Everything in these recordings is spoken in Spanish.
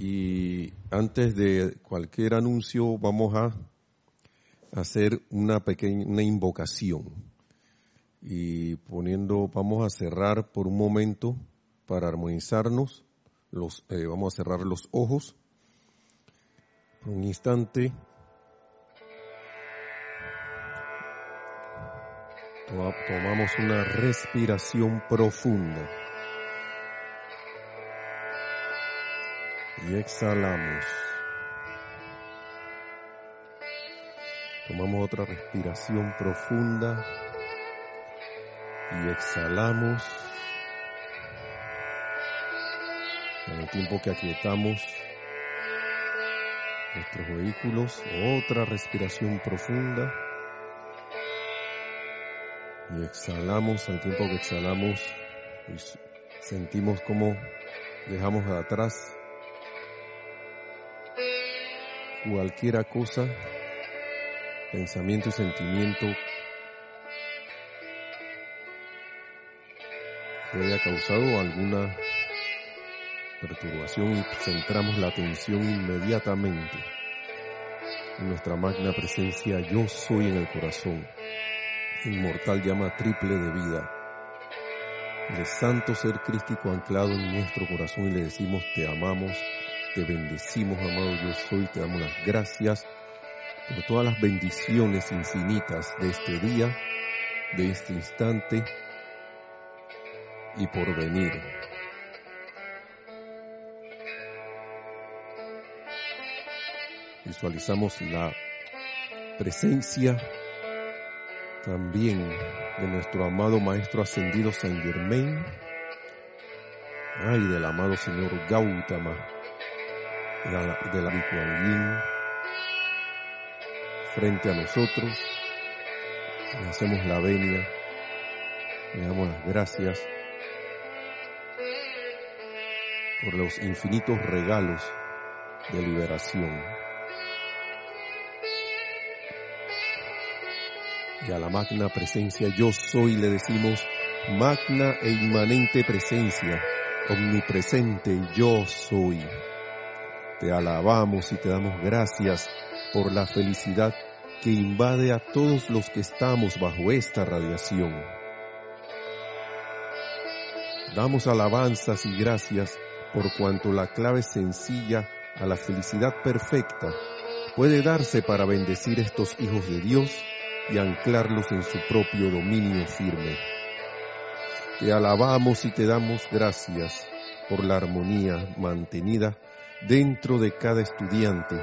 Y antes de cualquier anuncio vamos a hacer una pequeña una invocación. Y poniendo, vamos a cerrar por un momento para armonizarnos. Los, eh, vamos a cerrar los ojos por un instante. Tomamos una respiración profunda. Y exhalamos. Tomamos otra respiración profunda. Y exhalamos. En el tiempo que aquietamos nuestros vehículos, otra respiración profunda. Y exhalamos, al tiempo que exhalamos, sentimos como dejamos atrás cualquiera cosa, pensamiento sentimiento que haya causado alguna perturbación y centramos la atención inmediatamente en nuestra magna presencia yo soy en el corazón inmortal llama triple de vida, el santo ser crístico anclado en nuestro corazón y le decimos te amamos, te bendecimos amado yo soy, te damos las gracias por todas las bendiciones infinitas de este día, de este instante y por venir. Visualizamos la presencia también de nuestro amado Maestro Ascendido San Germain, ay, del amado Señor Gautama, de la, de la frente a nosotros, le hacemos la venia, le damos las gracias por los infinitos regalos de liberación. y a la magna presencia yo soy le decimos magna e inmanente presencia, omnipresente yo soy. Te alabamos y te damos gracias por la felicidad que invade a todos los que estamos bajo esta radiación. Damos alabanzas y gracias por cuanto la clave sencilla a la felicidad perfecta puede darse para bendecir estos hijos de Dios y anclarlos en su propio dominio firme. Te alabamos y te damos gracias por la armonía mantenida dentro de cada estudiante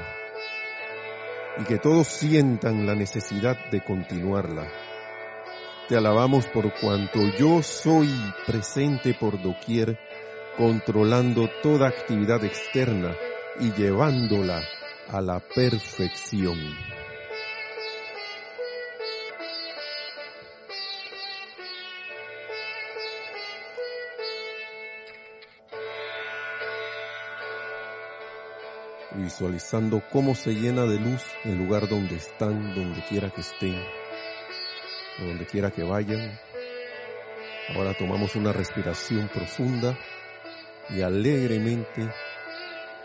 y que todos sientan la necesidad de continuarla. Te alabamos por cuanto yo soy presente por doquier, controlando toda actividad externa y llevándola a la perfección. Visualizando cómo se llena de luz el lugar donde están, donde quiera que estén, donde quiera que vayan. Ahora tomamos una respiración profunda y alegremente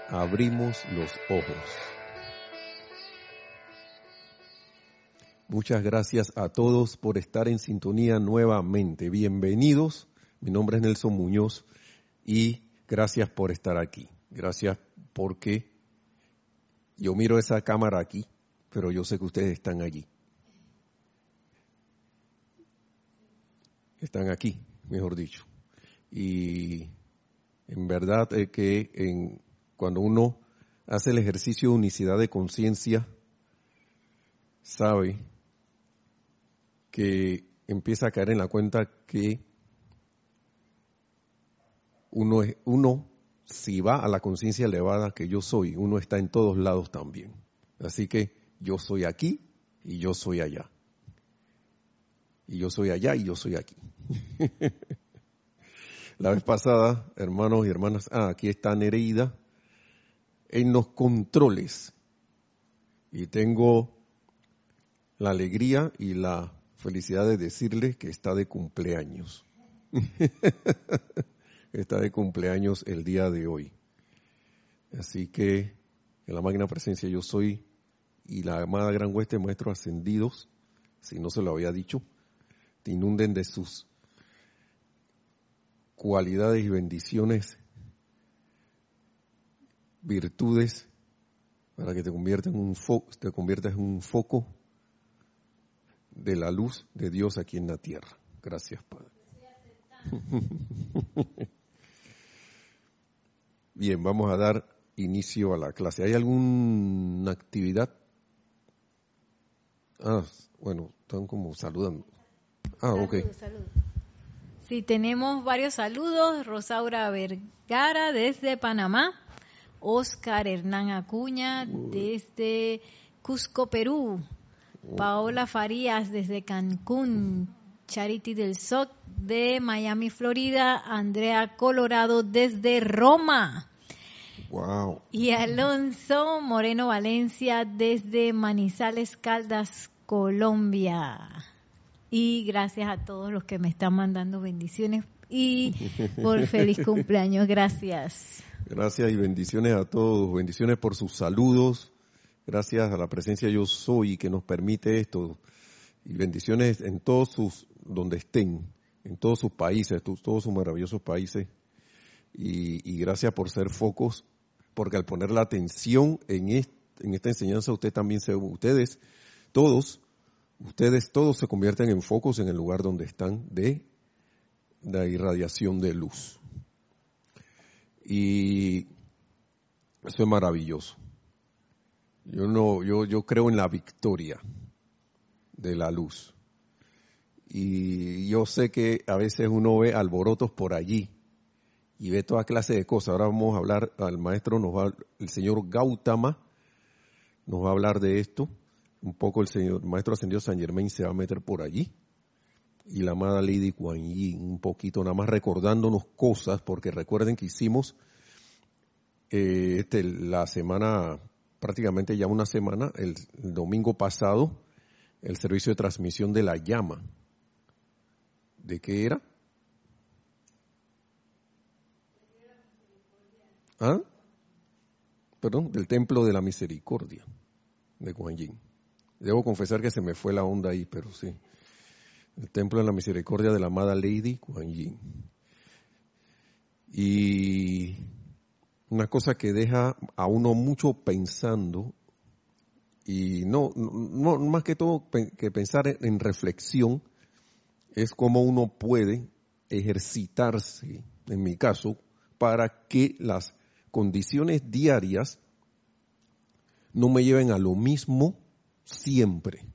abrimos los ojos. Muchas gracias a todos por estar en sintonía nuevamente. Bienvenidos. Mi nombre es Nelson Muñoz y gracias por estar aquí. Gracias porque yo miro esa cámara aquí, pero yo sé que ustedes están allí. Están aquí, mejor dicho. Y en verdad es que en, cuando uno hace el ejercicio de unicidad de conciencia, sabe que empieza a caer en la cuenta que uno, uno si va a la conciencia elevada que yo soy, uno está en todos lados también. Así que yo soy aquí y yo soy allá. Y yo soy allá y yo soy aquí. La vez pasada, hermanos y hermanas, ah, aquí está Nereida en los controles. Y tengo la alegría y la felicidad de decirle que está de cumpleaños. está de cumpleaños el día de hoy. Así que en la máquina presencia yo soy y la amada gran hueste maestros ascendidos, si no se lo había dicho, te inunden de sus cualidades y bendiciones, virtudes, para que te conviertas en un foco, te conviertas en un foco de la luz de Dios aquí en la tierra. Gracias, Padre. Bien, vamos a dar inicio a la clase. ¿Hay alguna actividad? Ah, bueno, están como saludando. Ah, ok. Sí, tenemos varios saludos. Rosaura Vergara desde Panamá. Oscar Hernán Acuña desde Cusco, Perú. Paola Farías desde Cancún. Charity del SOC de Miami, Florida. Andrea Colorado desde Roma. Wow. Y Alonso Moreno Valencia desde Manizales Caldas, Colombia. Y gracias a todos los que me están mandando bendiciones y por feliz cumpleaños. Gracias. Gracias y bendiciones a todos. Bendiciones por sus saludos. Gracias a la presencia Yo Soy que nos permite esto. Y bendiciones en todos sus, donde estén, en todos sus países, todos sus maravillosos países. Y, gracias por ser focos, porque al poner la atención en, en esta enseñanza, usted también se, ustedes, todos, ustedes todos se convierten en focos en el lugar donde están de la irradiación de luz. Y eso es maravilloso. Yo no, yo, yo creo en la victoria de la luz. Y yo sé que a veces uno ve alborotos por allí y ve toda clase de cosas. Ahora vamos a hablar, al maestro nos va, el señor Gautama nos va a hablar de esto. Un poco el señor maestro ascendido San Germain se va a meter por allí. Y la amada Lady Kuan Yin un poquito nada más recordándonos cosas porque recuerden que hicimos eh, este, la semana prácticamente ya una semana el, domingo pasado el servicio de transmisión de la llama de qué era ¿Ah? perdón del templo de la misericordia de Kuan Yin Debo confesar que se me fue la onda ahí, pero sí. El Templo de la Misericordia de la amada Lady Kuan Yin. Y una cosa que deja a uno mucho pensando, y no, no más que todo que pensar en reflexión, es cómo uno puede ejercitarse, en mi caso, para que las condiciones diarias no me lleven a lo mismo siempre.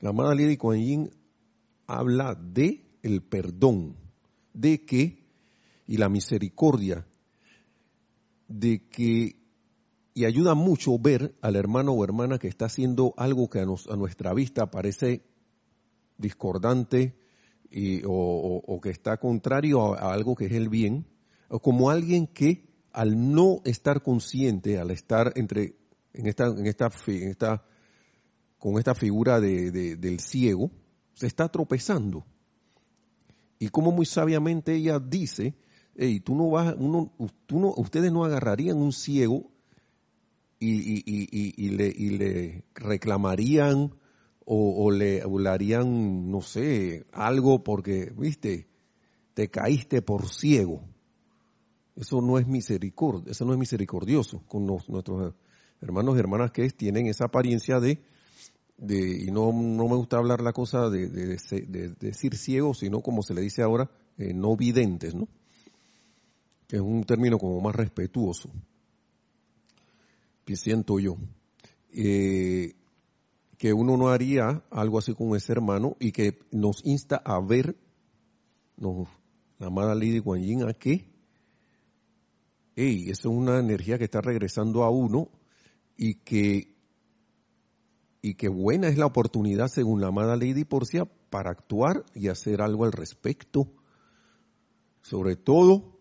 La amada Lady Kuan Yin habla de el perdón, de que, y la misericordia, de que, y ayuda mucho ver al hermano o hermana que está haciendo algo que a, nuestra vista parece discordante o, que está contrario a, algo que es el bien, o como alguien que al no estar consciente, al estar entre en esta, en esta, en esta con esta figura de, del ciego, se está tropezando. Y como muy sabiamente ella dice, hey, tú no vas, uno, tú no, ustedes no agarrarían un ciego y, le, le, reclamarían o, le, hablarían, no sé, algo porque, viste, te caíste por ciego. Eso no es misericordia, eso no es misericordioso con nuestros hermanos y hermanas que tienen esa apariencia de y no, no me gusta hablar la cosa de, decir ciegos, sino como se le dice ahora, eh, no videntes, ¿no? Que es un término como más respetuoso, que siento yo. Eh, que uno no haría algo así con ese hermano y que nos insta a ver, nos, la amada Lady Guanyin, a que hey, eso es una energía que está regresando a uno y que, y que buena es la oportunidad, según la amada Lady Porcia, para actuar y hacer algo al respecto. Sobre todo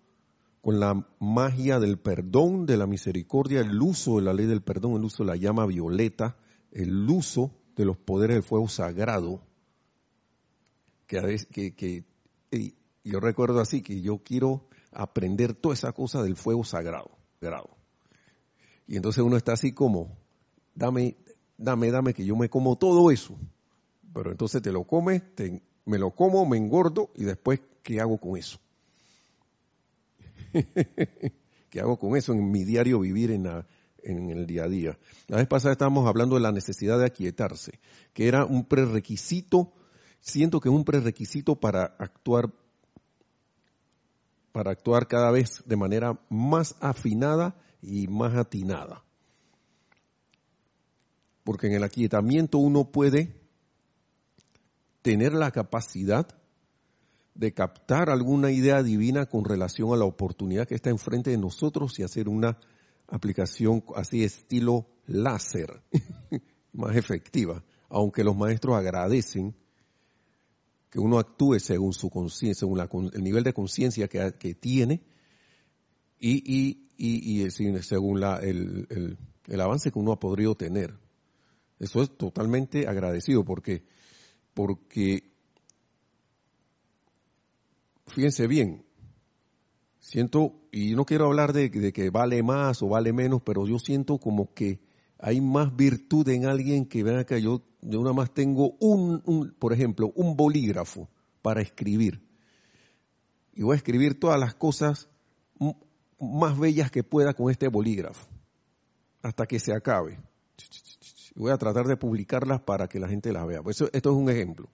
con la magia del perdón, de la misericordia, el uso de la ley del perdón, el uso de la llama violeta, el uso de los poderes del fuego sagrado. Que, que, yo recuerdo así que yo quiero aprender toda esa cosa del fuego sagrado. Y entonces uno está así como, dame, dame, dame, que yo me como todo eso. Pero entonces te lo comes, me lo como, me engordo y después, ¿qué hago con eso? ¿Qué hago con eso en mi diario vivir en, en el día a día? La vez pasada estábamos hablando de la necesidad de aquietarse, que era un prerequisito, siento que es un prerequisito para actuar para actuar cada vez de manera más afinada y más atinada. Porque en el aquietamiento uno puede tener la capacidad de captar alguna idea divina con relación a la oportunidad que está enfrente de nosotros y hacer una aplicación así estilo láser, más efectiva, aunque los maestros agradecen que uno actúe según su conciencia, según el nivel de conciencia que, tiene y, y, según el, el, avance que uno ha podido tener. Eso es totalmente agradecido porque, porque fíjense bien, siento, y no quiero hablar de, que vale más o vale menos, pero yo siento como que hay más virtud en alguien que vea que yo, yo nada más tengo un, por ejemplo, un bolígrafo para escribir. Y voy a escribir todas las cosas más bellas que pueda con este bolígrafo, hasta que se acabe. Voy a tratar de publicarlas para que la gente las vea. Pues esto es un ejemplo.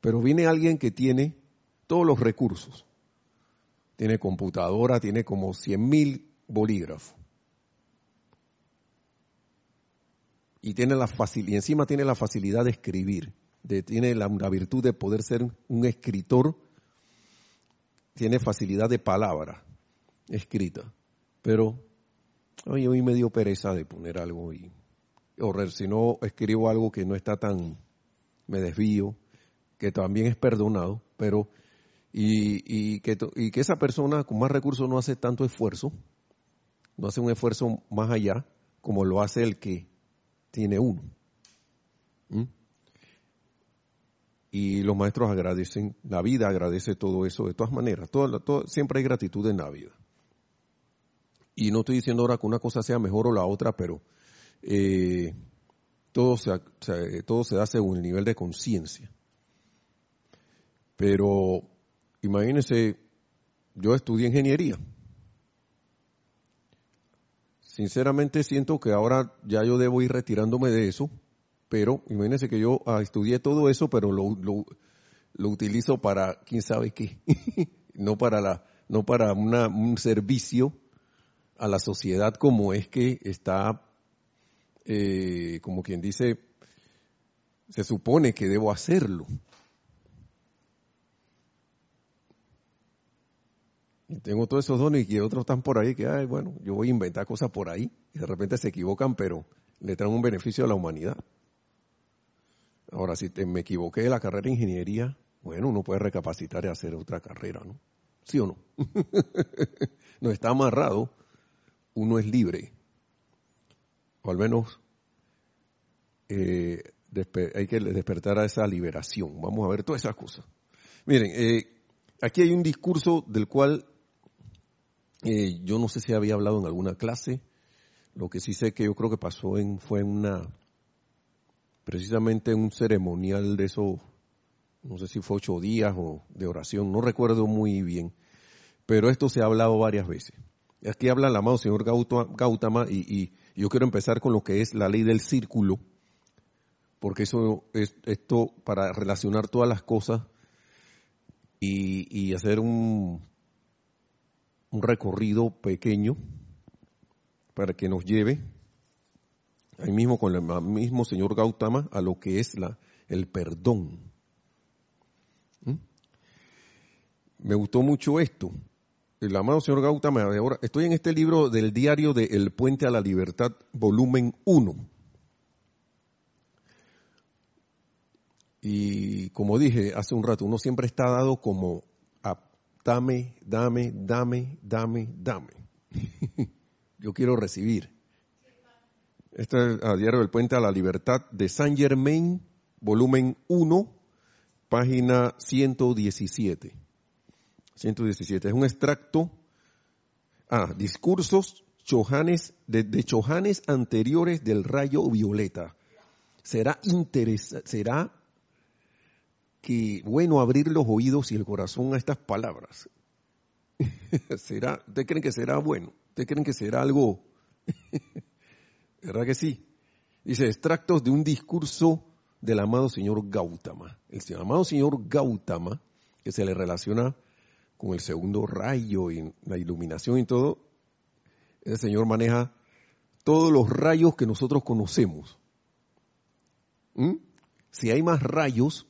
Pero viene alguien que tiene todos los recursos. Tiene computadora, tiene como 100 mil bolígrafos. Y, tiene la y encima tiene la facilidad de escribir. De, tiene la, virtud de poder ser un escritor. Tiene facilidad de palabra escrita. Pero hoy, hoy me dio pereza de poner algo y o si no escribo algo que no está tan, me desvío, que también es perdonado, pero y, que, esa persona con más recursos no hace tanto esfuerzo, no hace un esfuerzo más allá como lo hace el que tiene uno. ¿Mm? Y los maestros agradecen, la vida agradece todo eso de todas maneras, siempre hay gratitud en la vida. Y no estoy diciendo ahora que una cosa sea mejor o la otra, pero eh, todo, se, todo se da según el nivel de conciencia. Pero Imagínense, yo estudié ingeniería. Sinceramente siento que ahora ya yo debo ir retirándome de eso, pero imagínense que yo ah, estudié todo eso, pero lo, lo, utilizo para quién sabe qué, no para, la, no para una, un servicio a la sociedad como es que está, eh, como quien dice, se supone que debo hacerlo. Tengo todos esos dones y otros están por ahí que, ay, bueno, yo voy a inventar cosas por ahí y de repente se equivocan, pero le traen un beneficio a la humanidad. Ahora, si me equivoqué de la carrera de ingeniería, bueno, uno puede recapacitar y hacer otra carrera, ¿no? ¿Sí o no? no está amarrado, uno es libre. O al menos eh, hay que despertar a esa liberación. Vamos a ver todas esas cosas. Miren, eh, aquí hay un discurso del cual eh, yo no sé si había hablado en alguna clase. Lo que sí sé que yo creo que pasó en, fue en una, precisamente en un ceremonial de eso, no sé si fue ocho días o de oración, no recuerdo muy bien. Pero esto se ha hablado varias veces. Aquí habla el amado señor Gautama y, yo quiero empezar con lo que es la ley del círculo, porque eso es esto para relacionar todas las cosas y hacer un, un recorrido pequeño para que nos lleve ahí mismo con el mismo señor Gautama a lo que es la, el perdón. ¿Mm? Me gustó mucho esto. el amado señor Gautama, ahora estoy en este libro del diario de El Puente a la Libertad, volumen 1. Y como dije hace un rato, uno siempre está dado como dame, dame, dame, dame, dame. Yo quiero recibir. Este es el diario del Puente a la Libertad de Saint Germain, volumen 1, página 117. 117. Es un extracto, ah, discursos chojanes, de, de chojanes anteriores del rayo violeta. Será interesante, será que bueno abrir los oídos y el corazón a estas palabras. ¿Será, ¿Ustedes creen que será bueno? ¿Ustedes creen que será algo? ¿Verdad que sí? Dice, extractos de un discurso del amado señor Gautama. El amado señor Gautama, que se le relaciona con el segundo rayo y la iluminación y todo, ese señor maneja todos los rayos que nosotros conocemos. ¿Mm? Si hay más rayos,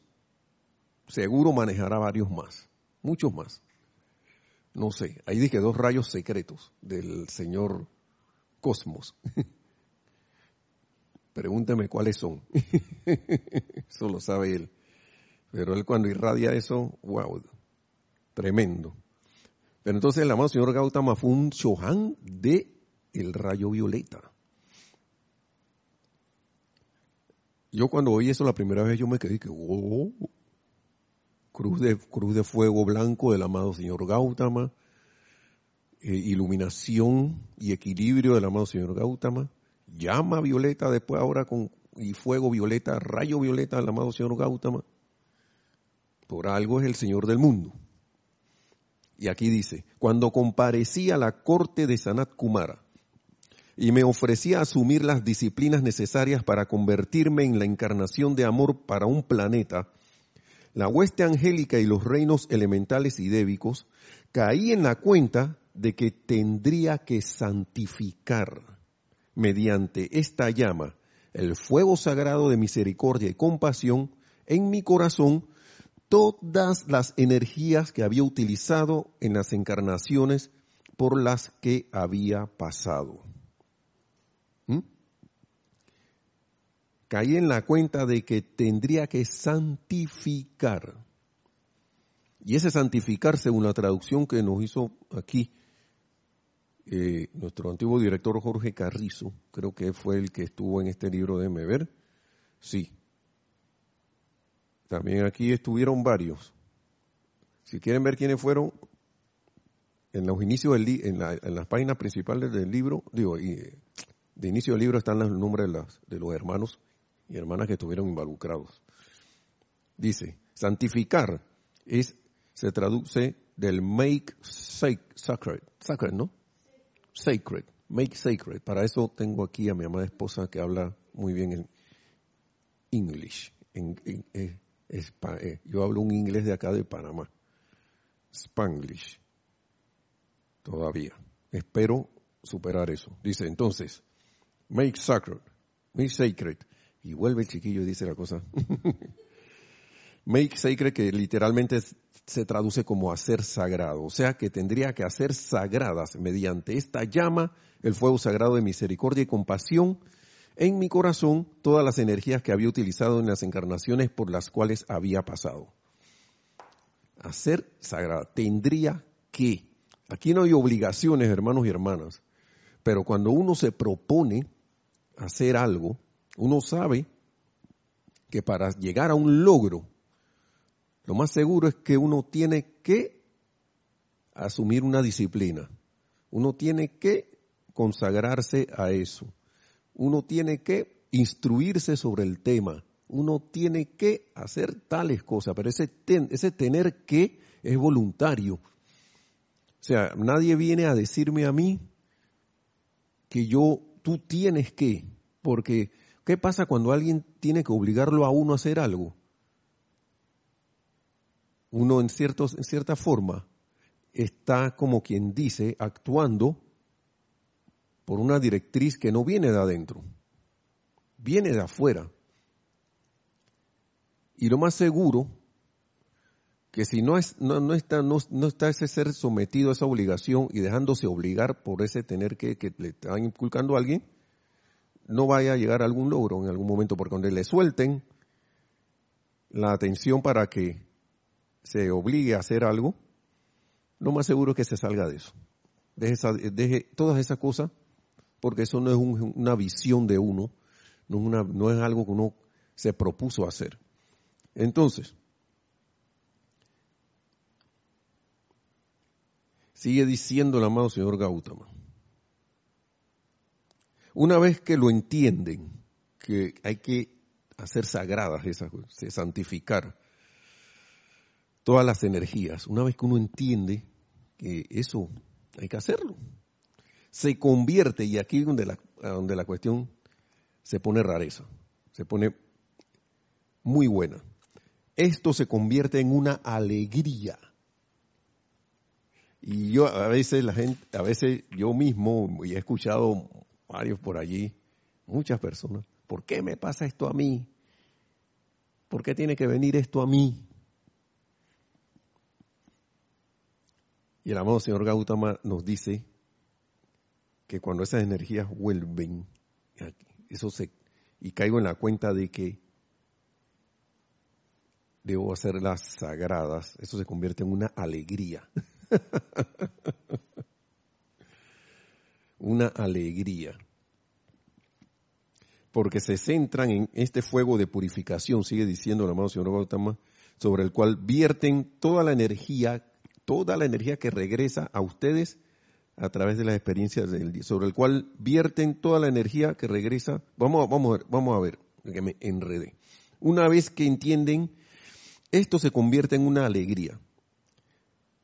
seguro manejará varios más, muchos más. No sé, ahí dije dos rayos secretos del señor Cosmos. Pregúnteme cuáles son. eso lo sabe él. Pero él cuando irradia eso, wow, tremendo. Pero entonces el amado señor Gautama fue un Chohan de el rayo violeta. Yo cuando oí eso la primera vez yo me quedé que, oh, cruz de, cruz de fuego blanco del amado señor Gautama, eh, iluminación y equilibrio del amado señor Gautama, llama violeta después ahora con y fuego violeta, rayo violeta del amado señor Gautama. Por algo es el señor del mundo. Y aquí dice, cuando comparecía a la corte de Sanat Kumara y me ofrecía asumir las disciplinas necesarias para convertirme en la encarnación de amor para un planeta, la hueste angélica y los reinos elementales y débicos caí en la cuenta de que tendría que santificar mediante esta llama el fuego sagrado de misericordia y compasión en mi corazón todas las energías que había utilizado en las encarnaciones por las que había pasado. Caí en la cuenta de que tendría que santificar. Y ese santificar, según la traducción que nos hizo aquí eh, nuestro antiguo director Jorge Carrizo, creo que fue el que estuvo en este libro de ver. Sí. También aquí estuvieron varios. Si quieren ver quiénes fueron, en los inicios del en, en las páginas principales del libro, digo, y, de inicio del libro están los nombres de los hermanos y hermanas que estuvieron involucrados. Dice, santificar es, se traduce del make sacred, sacred, ¿no? sacred, make sacred. Para eso tengo aquí a mi amada esposa que habla muy bien en English. En, eh, eh, yo hablo un inglés de acá de Panamá. Spanglish. Todavía. Espero superar eso. Dice entonces, make sacred, make sacred. Y vuelve el chiquillo y dice la cosa. make sacred que literalmente se traduce como hacer sagrado, o sea que tendría que hacer sagradas mediante esta llama, el fuego sagrado de misericordia y compasión, en mi corazón todas las energías que había utilizado en las encarnaciones por las cuales había pasado. Hacer sagrada, tendría que. Aquí no hay obligaciones, hermanos y hermanas, pero cuando uno se propone hacer algo, uno sabe que para llegar a un logro lo más seguro es que uno tiene que asumir una disciplina. Uno tiene que consagrarse a eso. Uno tiene que instruirse sobre el tema. Uno tiene que hacer tales cosas, pero ese, ese tener que es voluntario. O sea, nadie viene a decirme a mí que yo, tú tienes que, porque ¿qué pasa cuando alguien tiene que obligarlo a uno a hacer algo? uno en, ciertos, cierta forma está como quien dice actuando por una directriz que no viene de adentro, viene de afuera. Y lo más seguro que si no, es, no, no, está, no, no, está ese ser sometido a esa obligación y dejándose obligar por ese tener que, que le están inculcando a alguien, no vaya a llegar a algún logro en algún momento, porque cuando le suelten la atención para que se obligue a hacer algo, lo más seguro es que se salga de eso. Deje, todas esas cosas, porque eso no es una visión de uno, no es, no es algo que uno se propuso hacer. Entonces, sigue diciendo el amado señor Gautama. Una vez que lo entienden, que hay que hacer sagradas esas, santificar todas las energías, una vez que uno entiende que eso hay que hacerlo, se convierte, y aquí es donde la, donde la cuestión se pone rareza, se pone muy buena. Esto se convierte en una alegría. Y yo a veces la gente, a veces yo mismo, y he escuchado varios por allí, muchas personas, ¿por qué me pasa esto a mí? ¿Por qué tiene que venir esto a mí? Y el amado señor Gautama nos dice que cuando esas energías vuelven, eso se, y caigo en la cuenta de que debo hacerlas sagradas, eso se convierte en una alegría. una alegría. Porque se centran en este fuego de purificación, sigue diciendo el amado señor Gautama, sobre el cual vierten toda la energía, toda la energía que regresa a ustedes a través de las experiencias del día, sobre el cual vierten toda la energía que regresa. Vamos, vamos a ver, vamos a ver, que me enredé. Una vez que entienden, esto se convierte en una alegría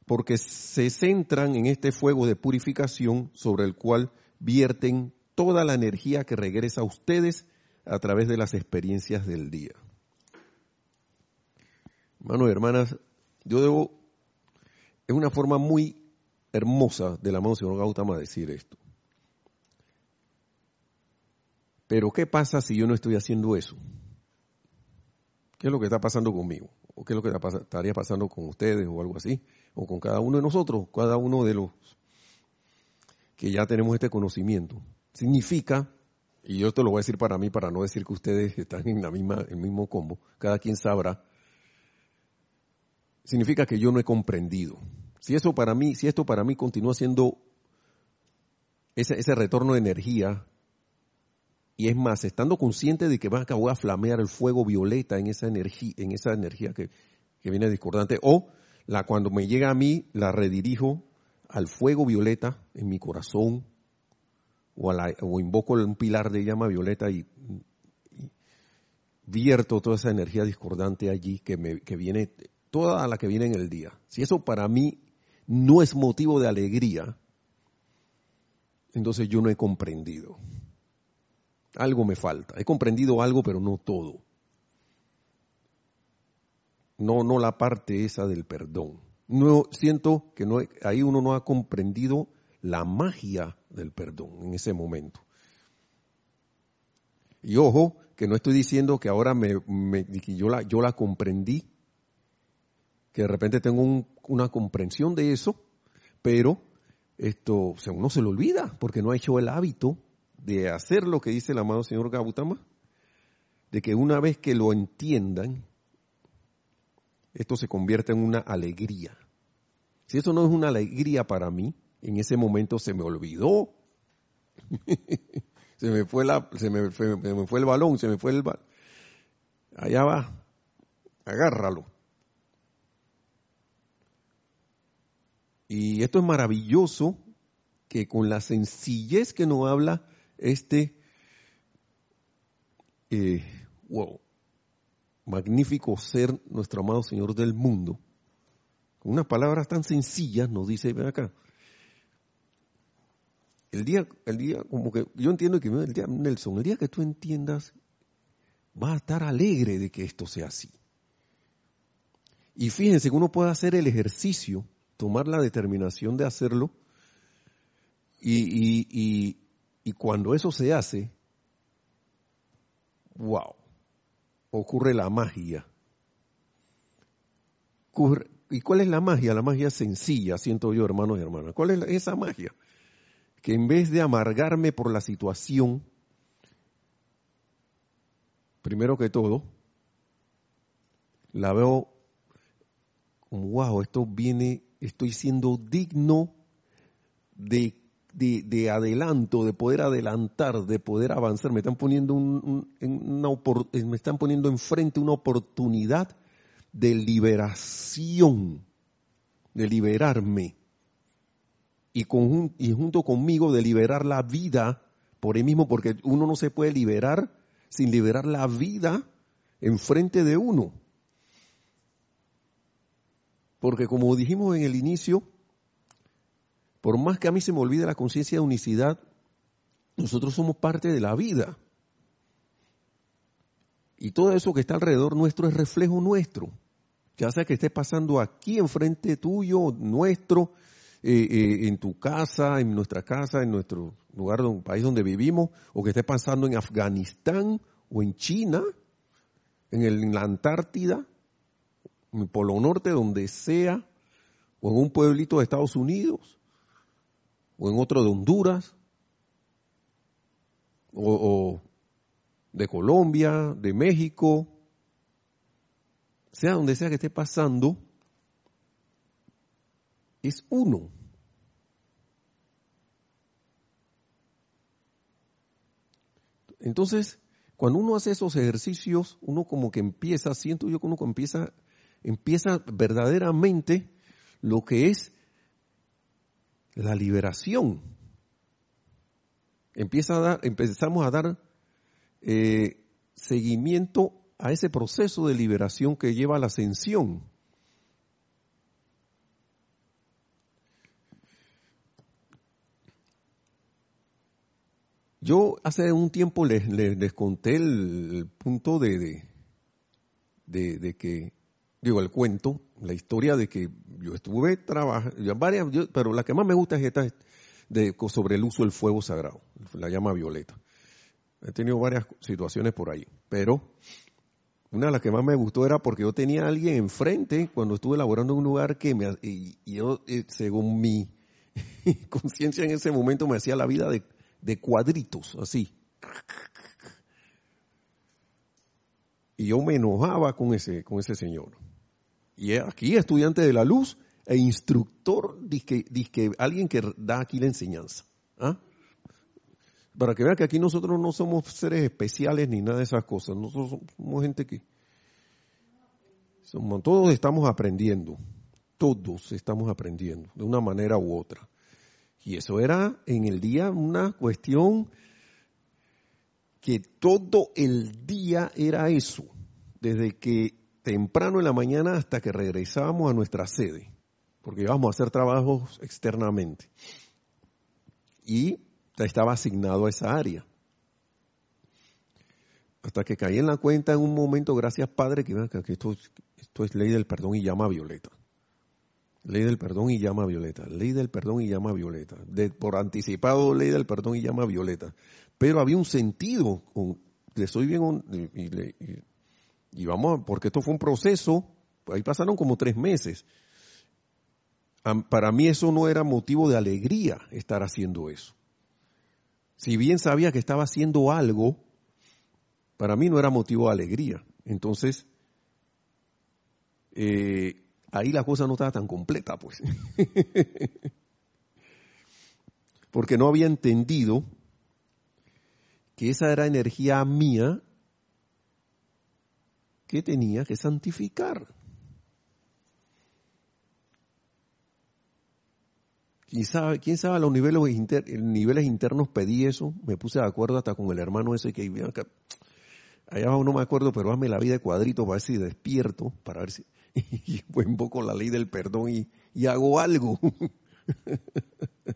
porque se centran en este fuego de purificación sobre el cual vierten toda la energía que regresa a ustedes a través de las experiencias del día. Hermanos y hermanas, yo debo, es una forma muy hermosa del amado señor Gautama decir esto. Pero ¿qué pasa si yo no estoy haciendo eso? ¿Qué es lo que está pasando conmigo? ¿O qué es lo que estaría pasando con ustedes o algo así? o con cada uno de nosotros, cada uno de los que ya tenemos este conocimiento. Significa, y yo te lo voy a decir para mí, para no decir que ustedes están en la misma, el mismo combo, cada quien sabrá, significa que yo no he comprendido. Si eso para mí, si esto para mí continúa siendo ese, ese retorno de energía, y es más, estando consciente de que va a flamear el fuego violeta en esa energía, en esa energía que, que viene discordante, o la cuando me llega a mí, la redirijo al fuego violeta en mi corazón o, o invoco un pilar de llama violeta y, vierto toda esa energía discordante allí que, me, que viene, toda la que viene en el día. Si eso para mí no es motivo de alegría, entonces yo no he comprendido. Algo me falta. He comprendido algo, pero no todo. No, no la parte esa del perdón. No, siento que no, ahí uno no ha comprendido la magia del perdón en ese momento. Y ojo, que no estoy diciendo que ahora me, que yo, la, yo la comprendí, que de repente tengo una comprensión de eso, pero esto o uno se lo olvida porque no ha hecho el hábito de hacer lo que dice el amado señor Gautama, de que una vez que lo entiendan, esto se convierte en una alegría. Si eso no es una alegría para mí, en ese momento se me olvidó. se me fue la, se me, fue el balón, se me fue el balón. Allá va, agárralo. Y esto es maravilloso que con la sencillez que nos habla este, eh, wow, magnífico ser nuestro amado Señor del mundo, con unas palabras tan sencillas nos dice, ven acá, el día, el día, como que yo entiendo que el día, Nelson, el día que tú entiendas, vas a estar alegre de que esto sea así. Y fíjense que uno puede hacer el ejercicio, tomar la determinación de hacerlo, y, y, y cuando eso se hace, wow, ocurre la magia. ¿Y cuál es la magia? La magia sencilla, siento yo, hermanos y hermanas. ¿Cuál es esa magia? Que en vez de amargarme por la situación, primero que todo, la veo como, wow, esto viene, estoy siendo digno de, de, adelanto, de poder adelantar, de poder avanzar. Me están poniendo un, una, me están poniendo enfrente una oportunidad de liberación, de liberarme. Y, con, y junto conmigo de liberar la vida por él mismo, porque uno no se puede liberar sin liberar la vida enfrente de uno. Porque como dijimos en el inicio, por más que a mí se me olvide la conciencia de unicidad, nosotros somos parte de la vida. Y todo eso que está alrededor nuestro es reflejo nuestro. Ya sea que esté pasando aquí enfrente tuyo, nuestro, eh, eh, en tu casa, en nuestra casa, en nuestro lugar, un país donde vivimos, o que esté pasando en Afganistán o en China, en, en la Antártida, en el Polo Norte, donde sea, o en un pueblito de Estados Unidos, o en otro de Honduras, o de Colombia, de México, sea donde sea que esté pasando, es uno. Entonces, cuando uno hace esos ejercicios, uno como que empieza, siento yo que uno empieza, empieza verdaderamente lo que es la liberación. Empieza a dar, empezamos a dar eh, seguimiento a ese proceso de liberación que lleva a la ascensión. Yo hace un tiempo les, conté el, punto de, de, que, digo, el cuento, la historia de que yo estuve trabajando, varias, pero la que más me gusta es esta de, sobre el uso del fuego sagrado, la llama violeta. He tenido varias situaciones por ahí, pero una de las que más me gustó era porque yo tenía a alguien enfrente cuando estuve elaborando un lugar que me, y, yo, eh, según mi conciencia en ese momento, me hacía la vida de, de cuadritos, así. Y yo me enojaba con ese, con ese señor. Y aquí, estudiante de la luz e instructor, disque, disque alguien que da aquí la enseñanza. ¿ah? para que vean que aquí nosotros no somos seres especiales ni nada de esas cosas. Nosotros somos gente que todos estamos aprendiendo, todos estamos aprendiendo de una manera u otra. Y eso era en el día una cuestión que todo el día era eso, desde que temprano en la mañana hasta que regresábamos a nuestra sede, porque íbamos a hacer trabajos externamente. Y estaba asignado a esa área. Hasta que caí en la cuenta en un momento, gracias Padre, que, esto, es ley del perdón y llama violeta. Ley del perdón y llama violeta. Ley del perdón y llama violeta. De, por anticipado, ley del perdón y llama violeta. Pero había un sentido, le soy bien, y, vamos, porque esto fue un proceso, ahí pasaron como tres meses. Para mí eso no era motivo de alegría estar haciendo eso si bien sabía que estaba haciendo algo, para mí no era motivo de alegría. Entonces, eh, ahí la cosa no estaba tan completa, pues. Porque no había entendido que esa era energía mía que tenía que santificar. ¿Quién sabe, quién sabe a los niveles, internos pedí eso? Me puse de acuerdo hasta con el hermano ese que. Allá abajo no me acuerdo, pero hazme la vida de cuadrito para ver si despierto, para ver si y pues poco la ley del perdón y, hago algo.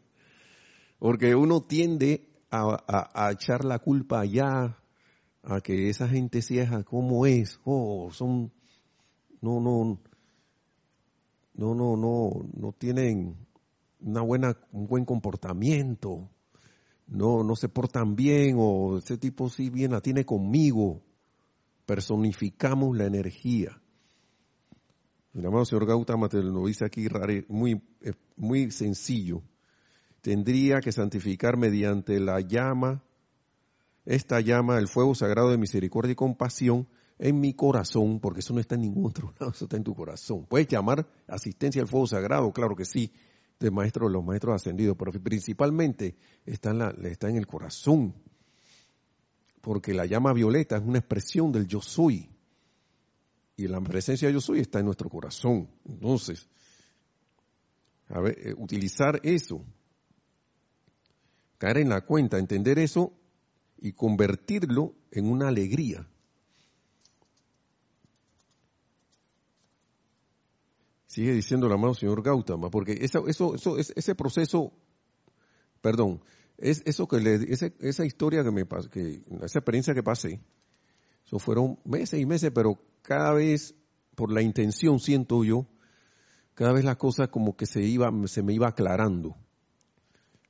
Porque uno tiende a, echar la culpa allá, a que esa gente sea como es, oh, son, no, no, no, no, no, no tienen una buena, un buen comportamiento, no, no se portan bien o ese tipo sí bien la tiene conmigo. Personificamos la energía. El amado señor Gautama te lo dice aquí muy, muy sencillo. Tendría que santificar mediante la llama, esta llama, el fuego sagrado de misericordia y compasión en mi corazón, porque eso no está en ningún otro lado, eso está en tu corazón. Puedes llamar asistencia al fuego sagrado, claro que sí, de maestros, los maestros ascendidos, pero principalmente está en, la, está en el corazón, porque la llama violeta es una expresión del yo soy, y la presencia de yo soy está en nuestro corazón. Entonces, a ver, eh, utilizar eso, caer en la cuenta, entender eso y convertirlo en una alegría. Sigue diciendo el amado señor Gautama, porque eso, eso, eso, ese proceso, perdón, es eso que esa historia que me que, esa experiencia que pasé, eso fueron meses y meses, pero cada vez, por la intención, siento yo, cada vez la cosa como que se iba, se me iba aclarando.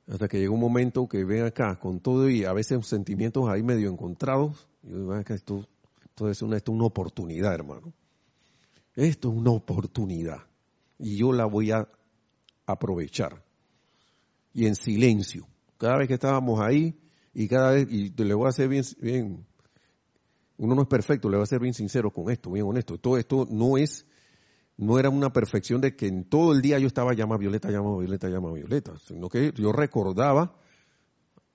Hasta que llegó un momento que ven acá, con todo y a veces sentimientos ahí medio encontrados, yo digo, esto, esto es una, esto es una oportunidad, hermano. Esto es una oportunidad y yo la voy a aprovechar. Y en silencio. Cada vez que estábamos ahí y cada vez, y le voy a hacer bien, bien, uno no es perfecto, le voy a ser bien sincero con esto, bien honesto. Todo esto no es, no era una perfección de que en todo el día yo estaba llama violeta, llama violeta, llama violeta, sino que yo recordaba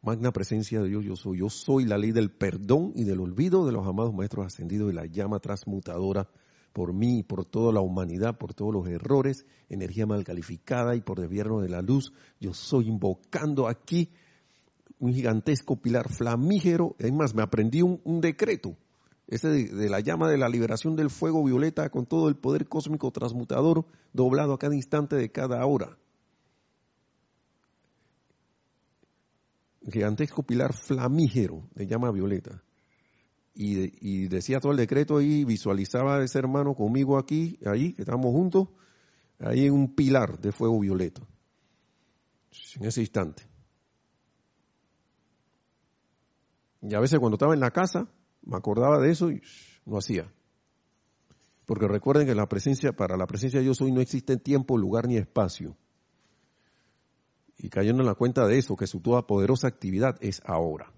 magna presencia de Dios, yo soy, yo soy la ley del perdón y del olvido de los amados maestros ascendidos y la llama transmutadora por mí, por toda la humanidad, por todos los errores, energía mal calificada y por desvierno de la luz. Yo soy invocando aquí un gigantesco pilar flamígero. Es más, me aprendí un, decreto, ese de, la llama de la liberación del fuego violeta con todo el poder cósmico transmutador doblado a cada instante de cada hora. Gigantesco pilar flamígero de llama violeta y, decía todo el decreto y visualizaba a ese hermano conmigo aquí, ahí, que estamos juntos, ahí en un pilar de fuego violeta, en ese instante. Y a veces cuando estaba en la casa, me acordaba de eso y no hacía. Porque recuerden que la presencia, para la presencia de yo soy no existe tiempo, lugar ni espacio. Y cayendo en la cuenta de eso, que su toda poderosa actividad es ahora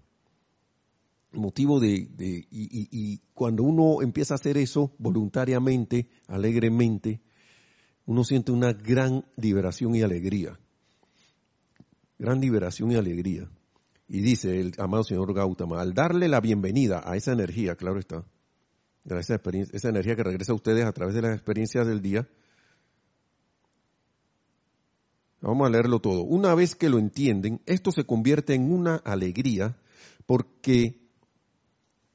motivo de, de y, cuando uno empieza a hacer eso voluntariamente, alegremente, uno siente una gran liberación y alegría. Gran liberación y alegría. Y dice el amado señor Gautama, al darle la bienvenida a esa energía, claro está, esa, experiencia, esa energía que regresa a ustedes a través de las experiencias del día, vamos a leerlo todo. Una vez que lo entienden, esto se convierte en una alegría porque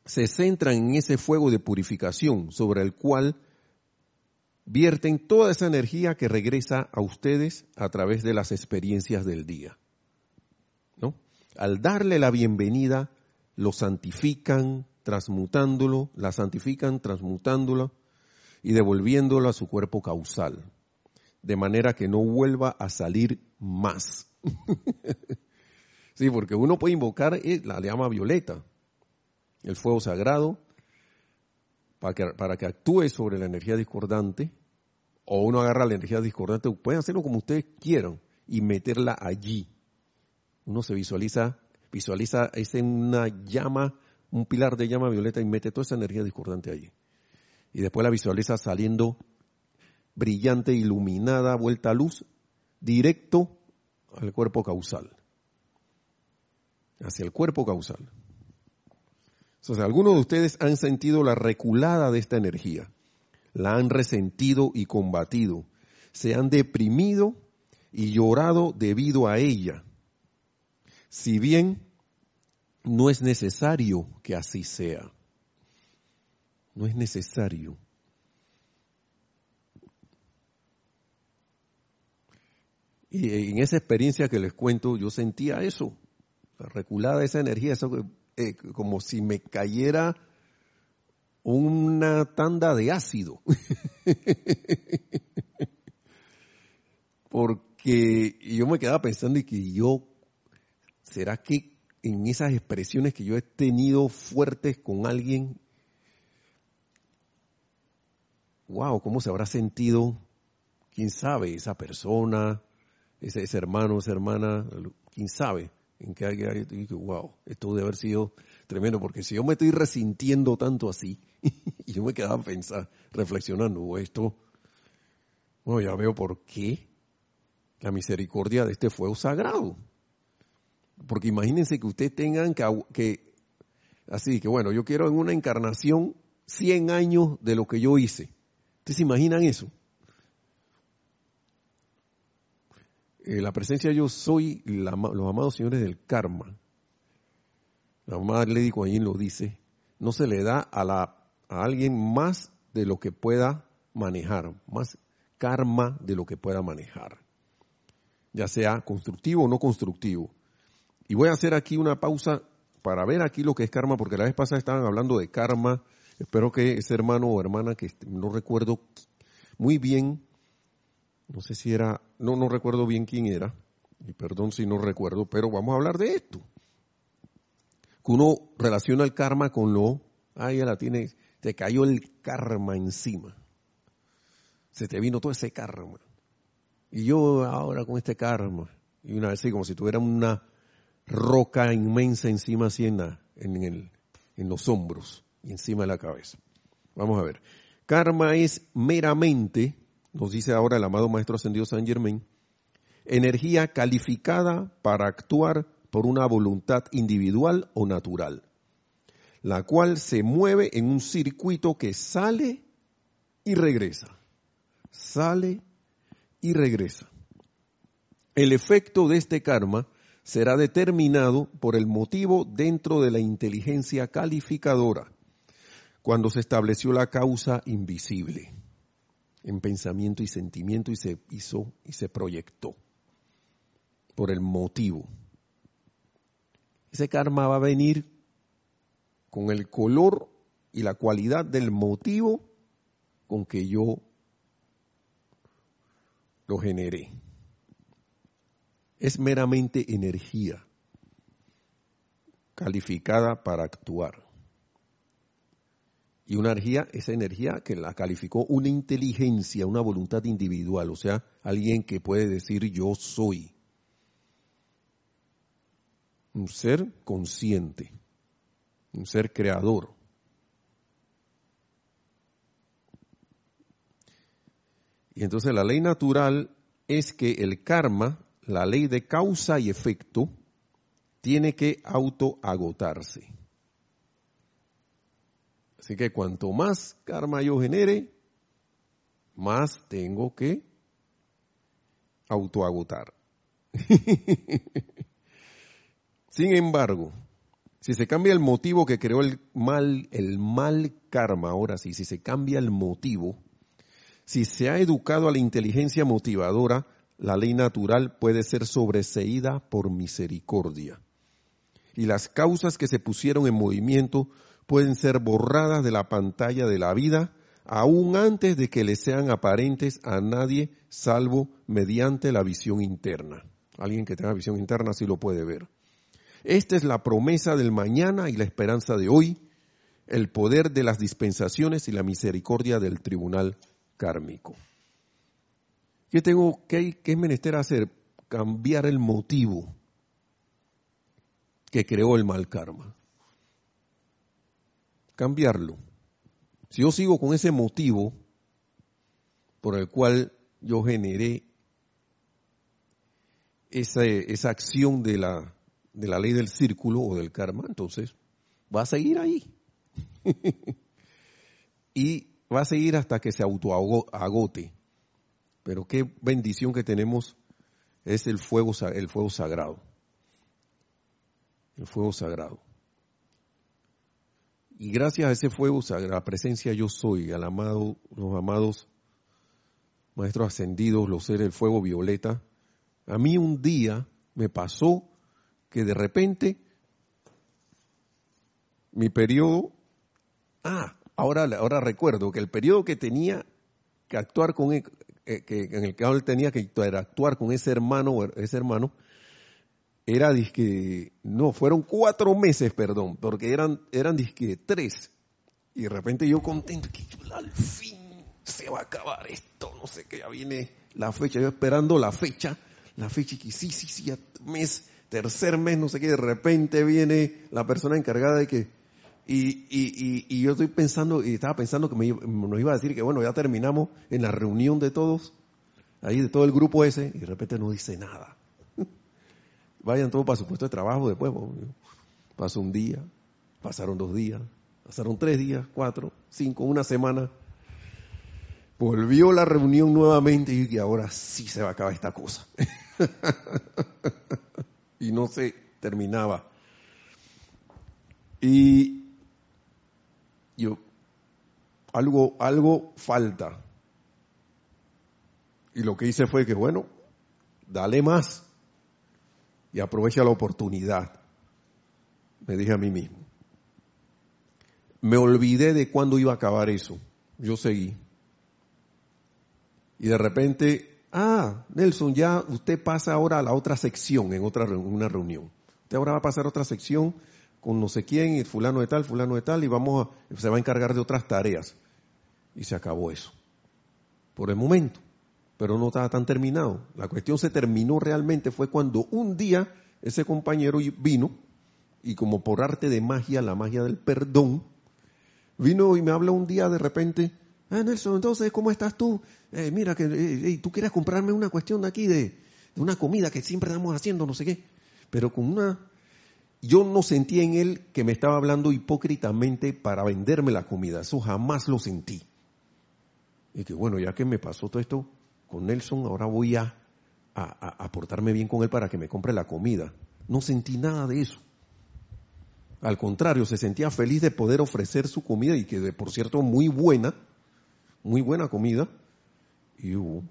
se centran en ese fuego de purificación sobre el cual vierten toda esa energía que regresa a ustedes a través de las experiencias del día. Al darle la bienvenida, lo santifican, transmutándolo, la santifican, transmutándolo y devolviéndolo a su cuerpo causal, de manera que no vuelva a salir más. sí, porque uno puede invocar eh, la llama violeta, el fuego sagrado para que, para que actúe sobre la energía discordante, o uno agarra la energía discordante, pueden hacerlo como ustedes quieran y meterla allí. Uno se visualiza, visualiza es una llama, un pilar de llama violeta y mete toda esa energía discordante allí. Y después la visualiza saliendo brillante, iluminada, vuelta a luz, directo al cuerpo causal. Hacia el cuerpo causal. Entonces, algunos de ustedes han sentido la reculada de esta energía, la han resentido y combatido, se han deprimido y llorado debido a ella. Si bien no es necesario que así sea, no es necesario. Y en esa experiencia que les cuento, yo sentía eso, la reculada esa energía, eso eh, como si me cayera una tanda de ácido. Porque yo me quedaba pensando y que yo, ¿será que en esas expresiones que yo he tenido fuertes con alguien, wow, ¿cómo se habrá sentido? ¿Quién sabe? Esa persona, ese, hermano, esa hermana, ¿quién sabe? En qué hay, wow, esto debe haber sido tremendo, porque si yo me estoy resintiendo tanto así, y yo me quedaba pensando, reflexionando, esto, bueno, ya veo por qué la misericordia de este fuego sagrado. Porque imagínense que ustedes tengan que, que, así que bueno, yo quiero en una encarnación 100 años de lo que yo hice. ¿Ustedes se imaginan eso? Eh, la presencia yo soy, los amados señores del karma. La mamá Lady ahí lo dice, no se le da a, la, a alguien más de lo que pueda manejar, más karma de lo que pueda manejar, ya sea constructivo o no constructivo. Y voy a hacer aquí una pausa para ver aquí lo que es karma, porque la vez pasada estaban hablando de karma. Espero que ese hermano o hermana que no recuerdo muy bien, no sé si era, no, no recuerdo bien quién era, y perdón si no recuerdo, pero vamos a hablar de esto. Que uno relaciona el karma con lo, ah, ya la tiene, te cayó el karma encima se te vino todo ese karma. Y yo ahora con este karma, y una vez así como si tuviera una roca inmensa encima así en, en, en los hombros y encima de la cabeza. Vamos a ver. Karma es meramente, nos dice ahora el amado Maestro Ascendido San Germain, energía calificada para actuar por una voluntad individual o natural, la cual se mueve en un circuito que sale y regresa sale y regresa. El efecto de este karma será determinado por el motivo dentro de la inteligencia calificadora, cuando se estableció la causa invisible en pensamiento y sentimiento y se hizo y se proyectó por el motivo. Ese karma va a venir con el color y la cualidad del motivo con que yo lo generé. Es meramente energía calificada para actuar. Y una energía, esa energía que la calificó una inteligencia, una voluntad individual, o sea, alguien que puede decir yo soy. Un ser consciente, un ser creador. Y entonces la ley natural es que el karma, la ley de causa y efecto, tiene que autoagotarse. Así que cuanto más karma yo genere, más tengo que autoagotar. Sin embargo, si se cambia el motivo que creó el mal, el mal karma, ahora sí, si se cambia el motivo, si se ha educado a la inteligencia motivadora, la ley natural puede ser sobreseída por misericordia. Y las causas que se pusieron en movimiento pueden ser borradas de la pantalla de la vida aún antes de que le sean aparentes a nadie salvo mediante la visión interna. Alguien que tenga visión interna sí lo puede ver. Esta es la promesa del mañana y la esperanza de hoy, el poder de las dispensaciones y la misericordia del tribunal kármico. ¿Qué tengo que, es menester hacer? Cambiar el motivo que creó el mal karma. Cambiarlo. Si yo sigo con ese motivo por el cual yo generé esa, esa acción de la, de la ley del círculo o del karma, entonces va a seguir ahí. y va a seguir hasta que se autoagote. Pero qué bendición que tenemos es el fuego, el fuego sagrado. El fuego sagrado. Y gracias a ese fuego sagrado, la presencia yo soy, al amado, los amados maestros ascendidos, los seres del fuego violeta, a mí un día me pasó que de repente mi periodo, ah, Ahora, ahora recuerdo que el periodo que tenía que actuar con eh, que en el que él tenía que interactuar con ese hermano, ese hermano, era disque, no, fueron cuatro meses, perdón, porque eran, eran disque tres. Y de repente yo contento, que al fin se va a acabar esto, no sé qué, ya viene la fecha, yo esperando la fecha, la fecha y que sí, sí, sí, mes, tercer mes, no sé qué, de repente viene la persona encargada de que, y, y, y, yo estoy pensando, y estaba pensando que nos iba a decir que bueno, ya terminamos en la reunión de todos, ahí de todo el grupo ese, y de repente no dice nada. Vayan todos para su puesto de trabajo después. Pasó un día, pasaron dos días, pasaron tres días, cuatro, cinco, una semana. Volvió la reunión nuevamente y que ahora sí se va a acabar esta cosa. y no se terminaba. Y yo, algo, algo falta. Y lo que hice fue que, bueno, dale más y aprovecha la oportunidad. Me dije a mí mismo. Me olvidé de cuándo iba a acabar eso. Yo seguí. Y de repente, ah, Nelson, ya usted pasa ahora a la otra sección en otra una reunión. Usted ahora va a pasar a otra sección con no sé quién, y fulano de tal, fulano de tal, y vamos a, se va a encargar de otras tareas. Y se acabó eso. Por el momento. Pero no estaba tan terminado. La cuestión se terminó realmente fue cuando un día ese compañero vino y como por arte de magia, la magia del perdón, vino y me habla un día de repente, ah Nelson, entonces, ¿cómo estás tú? Eh, mira, que eh, tú quieres comprarme una cuestión de aquí de una comida que siempre estamos haciendo, no sé qué, pero con una yo no sentí en él que me estaba hablando hipócritamente para venderme la comida, eso jamás lo sentí. Y que bueno, ya que me pasó todo esto con Nelson, ahora voy a, a, portarme bien con él para que me compre la comida. No sentí nada de eso. Al contrario, se sentía feliz de poder ofrecer su comida y que, de, por cierto, muy buena, muy buena comida. Y yo,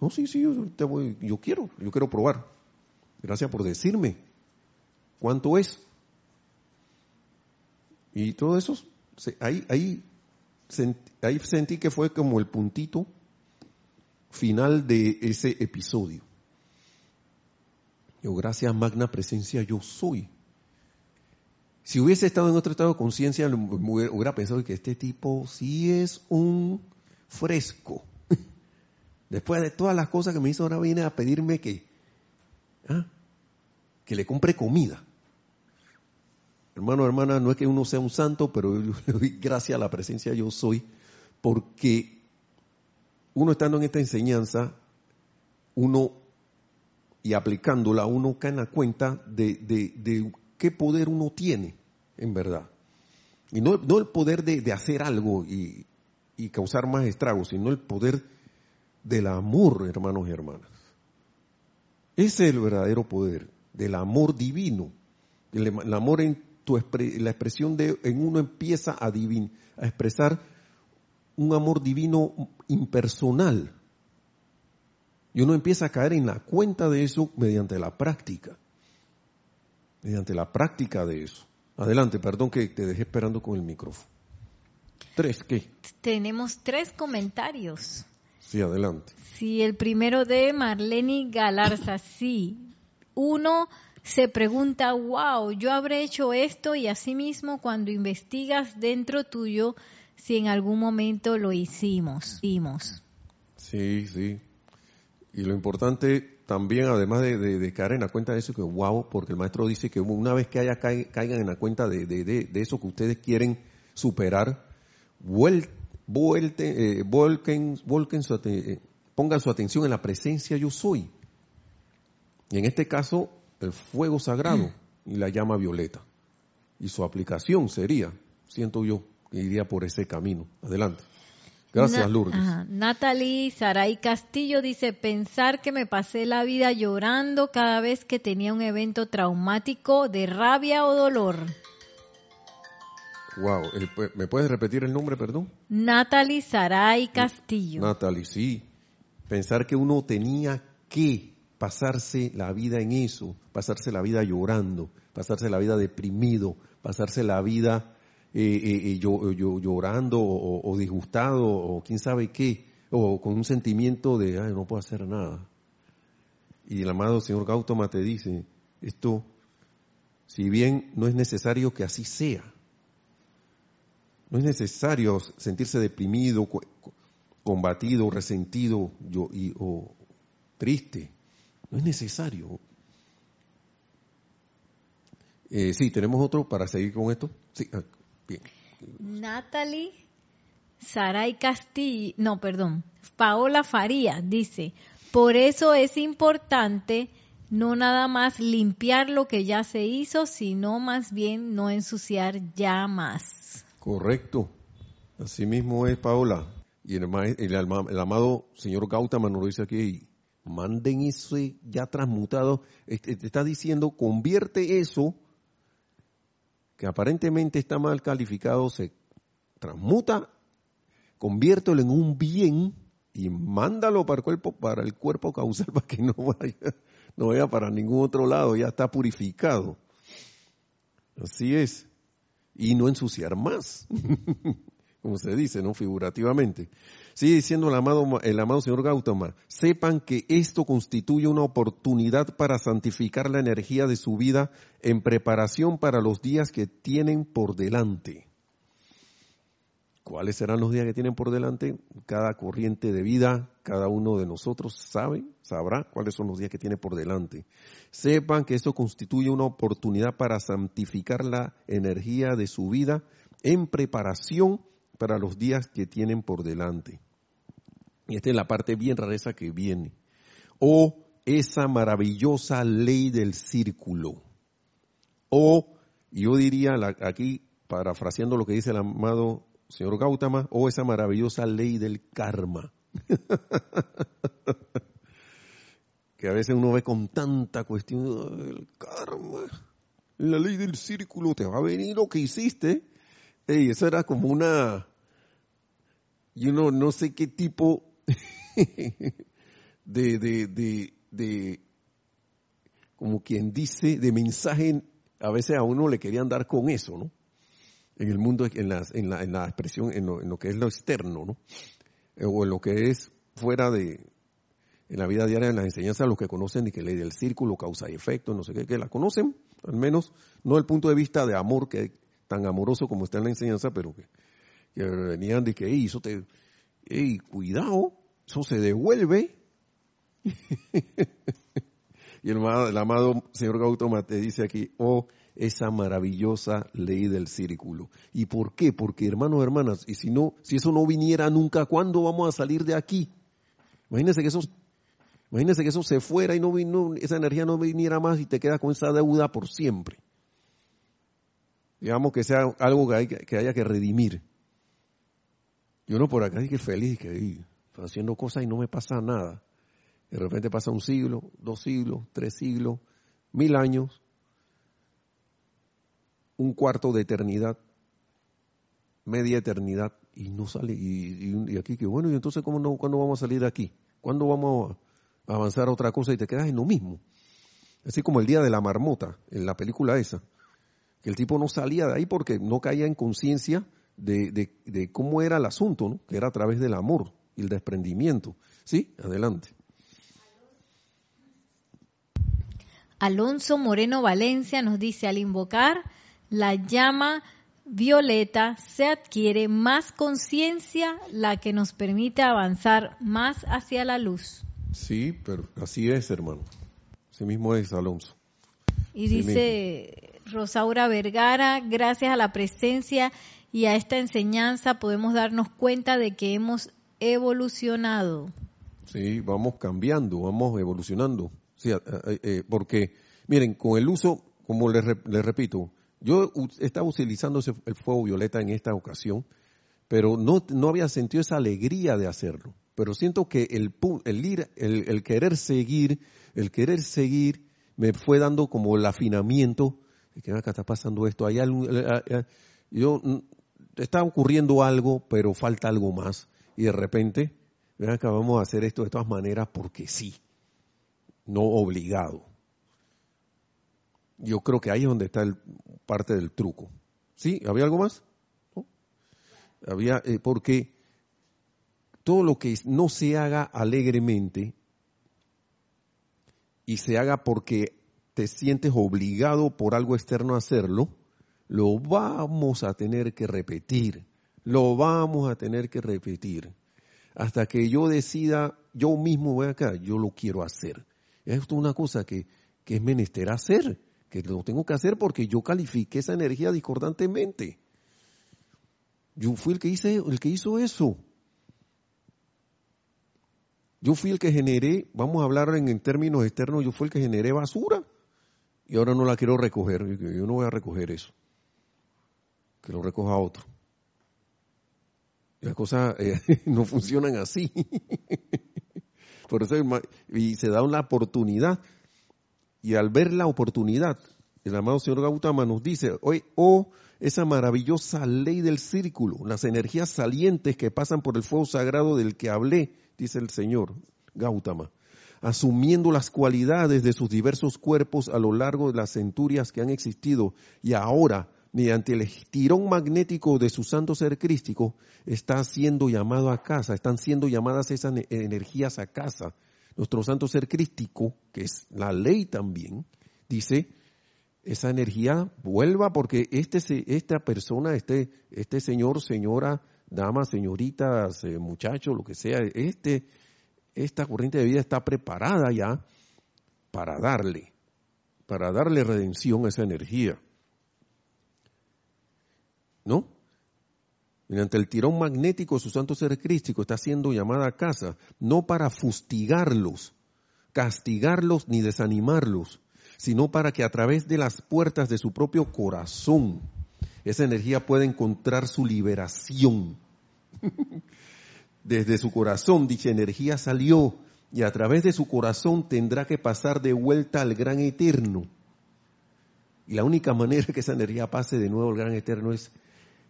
no, sí, sí, yo, te voy, yo quiero, yo quiero probar. Gracias por decirme cuánto es. Y todo eso, ahí, ahí, ahí sentí que fue como el puntito final de ese episodio. Yo, gracias magna presencia, yo soy. Si hubiese estado en otro estado de conciencia, hubiera pensado que este tipo sí es un fresco. Después de todas las cosas que me hizo, ahora viene a pedirme que, ¿ah? Que le compre comida. Hermano, hermana, no es que uno sea un santo, pero yo le doy gracias a la presencia yo soy, porque uno estando en esta enseñanza, uno y aplicándola, uno cae en la cuenta de, de, qué poder uno tiene, en verdad. Y no, no el poder de, hacer algo y, y causar más estragos, sino el poder del amor, hermanos y hermanas. Ese es el verdadero poder, del amor divino. el amor en la expresión de en uno empieza a, a expresar un amor divino impersonal. Y uno empieza a caer en la cuenta de eso mediante la práctica. Mediante la práctica de eso. Adelante, perdón que te dejé esperando con el micrófono. Tres, ¿qué? Tenemos tres comentarios. Sí, adelante. Sí, el primero de Marlene Galarza, sí. Uno, se pregunta, wow, yo habré hecho esto y asimismo cuando investigas dentro tuyo si en algún momento lo hicimos. Sí, sí. Y lo importante también, además de, caer en la cuenta de eso, que wow, porque el maestro dice que una vez que haya caigan en la cuenta de, de, eso que ustedes quieren superar, vuel, eh, su, eh, pongan su atención en la presencia yo soy. Y en este caso, el fuego sagrado y la llama violeta. Y su aplicación sería, siento yo, que iría por ese camino. Adelante. Gracias, Lourdes. Natalie Saray Castillo dice, pensar que me pasé la vida llorando cada vez que tenía un evento traumático de rabia o dolor. Wow, ¿me puedes repetir el nombre, perdón? Natalie Saray Castillo. Natalie, sí. Pensar que uno tenía que pasarse la vida en eso, pasarse la vida llorando, pasarse la vida deprimido, pasarse la vida eh, eh, eh llorando o, disgustado o quién sabe qué, o con un sentimiento de, ay, no puedo hacer nada. Y el amado señor Gautama te dice, esto, si bien no es necesario que así sea, no es necesario sentirse deprimido, combatido, resentido yo, y, o triste. No es necesario. Eh, sí, tenemos otro para seguir con esto. Sí, ah, bien. Natalie Saray Castillo, no, perdón, Paola Faría dice, por eso es importante no nada más limpiar lo que ya se hizo, sino más bien no ensuciar ya más. Correcto. Así mismo es, Paola. Y el, el, amado señor Gautama nos lo dice aquí, manden eso ya transmutado. Te está diciendo, convierte eso que aparentemente está mal calificado, se transmuta, conviértelo en un bien y mándalo para el cuerpo, para el cuerpo causal para que no vaya, no vaya para ningún otro lado, ya está purificado. Así es. Y no ensuciar más, como se dice, ¿no? Figurativamente. Sigue diciendo el amado, el amado señor Gautama, sepan que esto constituye una oportunidad para santificar la energía de su vida en preparación para los días que tienen por delante. ¿Cuáles serán los días que tienen por delante? Cada corriente de vida, cada uno de nosotros sabe, sabrá cuáles son los días que tiene por delante. Sepan que esto constituye una oportunidad para santificar la energía de su vida en preparación para los días que tienen por delante. Y esta es la parte bien rareza que viene. O esa maravillosa ley del círculo. O, yo diría aquí, parafraseando lo que dice el amado señor Gautama, o esa maravillosa ley del karma. que a veces uno ve con tanta cuestión del karma. La ley del círculo, te va a venir lo que hiciste. Y eso era como una, yo no, no sé qué tipo de, de, de, de, como quien dice, de mensaje, a veces a uno le querían dar con eso, ¿no? en el mundo, en la, en la, en la expresión, en lo, que es lo externo, ¿no? Eh, o en lo que es fuera de, en la vida diaria, en las enseñanzas, los que conocen y que ley del círculo, causa y efecto, no sé qué, que la conocen, al menos, no el punto de vista de amor, que tan amoroso como está en la enseñanza, pero que, venían de que, ey, eso te, ey, cuidado, eso se devuelve. y el, amado señor Gautama te dice aquí, oh, esa maravillosa ley del círculo. ¿Y por qué? Porque hermanos, hermanas, y si no, si eso no viniera nunca, ¿cuándo vamos a salir de aquí? Imagínense que eso, imagínense que eso se fuera y no esa energía no viniera más y te queda con esa deuda por siempre. Digamos que sea algo que, que haya que redimir. Yo no por acá dije feliz, que estoy haciendo cosas y no me pasa nada. De repente pasa un siglo, dos siglos, tres siglos, mil años, un cuarto de eternidad, media eternidad, y no sale, y, aquí que bueno, y entonces ¿cómo no, ¿cuándo vamos a salir de aquí? ¿Cuándo vamos a avanzar a otra cosa y te quedas en lo mismo? Así como el día de la marmota, en la película esa, que el tipo no salía de ahí porque no caía en conciencia de, de, cómo era el asunto, ¿no? que era a través del amor y el desprendimiento. ¿Sí? Adelante. Alonso Moreno Valencia nos dice, al invocar la llama violeta se adquiere más conciencia, la que nos permite avanzar más hacia la luz. Sí, pero así es, hermano. Así mismo es, Alonso. Y dice Rosaura Vergara, gracias a la presencia y a esta enseñanza podemos darnos cuenta de que hemos evolucionado. Sí, vamos cambiando, vamos evolucionando. Sí, eh, eh, porque, miren, con el uso, como les repito, yo estaba utilizando el fuego violeta en esta ocasión, pero no, no había sentido esa alegría de hacerlo. Pero siento que el, el, ir, el, querer seguir, el querer seguir, me fue dando como el afinamiento de que acá está pasando esto. Hay eh, eh, eh, yo, mm, está ocurriendo algo, pero falta algo más. Y de repente, ven acá, vamos a hacer esto de todas maneras porque sí, no obligado. Yo creo que ahí es donde está el, parte del truco. ¿Sí? ¿Había algo más? Había, eh, porque todo lo que no se haga alegremente y se haga porque te sientes obligado por algo externo a hacerlo, lo vamos a tener que repetir, lo vamos a tener que repetir. hasta que yo decida, yo mismo voy acá, yo lo quiero hacer. Esto es una cosa que, que es menester hacer, que lo tengo que hacer porque yo califiqué esa energía discordantemente. Yo fui el que hice, el que hizo eso. Yo fui el que generé, vamos a hablar en, términos externos, yo fui el que generé basura y ahora no la quiero recoger. Yo no voy a recoger eso. Que lo recoja otro. Las cosas eh, no funcionan así. Por eso y se da una oportunidad. Y al ver la oportunidad, el amado señor Gautama nos dice, hoy, oh, esa maravillosa ley del círculo, las energías salientes que pasan por el fuego sagrado del que hablé, dice el señor Gautama, asumiendo las cualidades de sus diversos cuerpos a lo largo de las centurias que han existido y ahora, mediante el estirón magnético de su santo ser crístico, está siendo llamado a casa, están siendo llamadas esas energías a casa. Nuestro santo ser crístico, que es la ley también, dice, esa energía vuelva porque este, esta persona, este, este señor, señora, dama, señorita, muchacho, lo que sea, este, esta corriente de vida está preparada ya para darle, para darle redención a esa energía. ¿No? Mediante el tirón magnético de su santo ser crístico está siendo llamada a casa, no para fustigarlos, castigarlos ni desanimarlos, sino para que a través de las puertas de su propio corazón esa energía pueda encontrar su liberación. Desde su corazón dicha energía salió y a través de su corazón tendrá que pasar de vuelta al gran eterno. Y la única manera que esa energía pase de nuevo al gran eterno es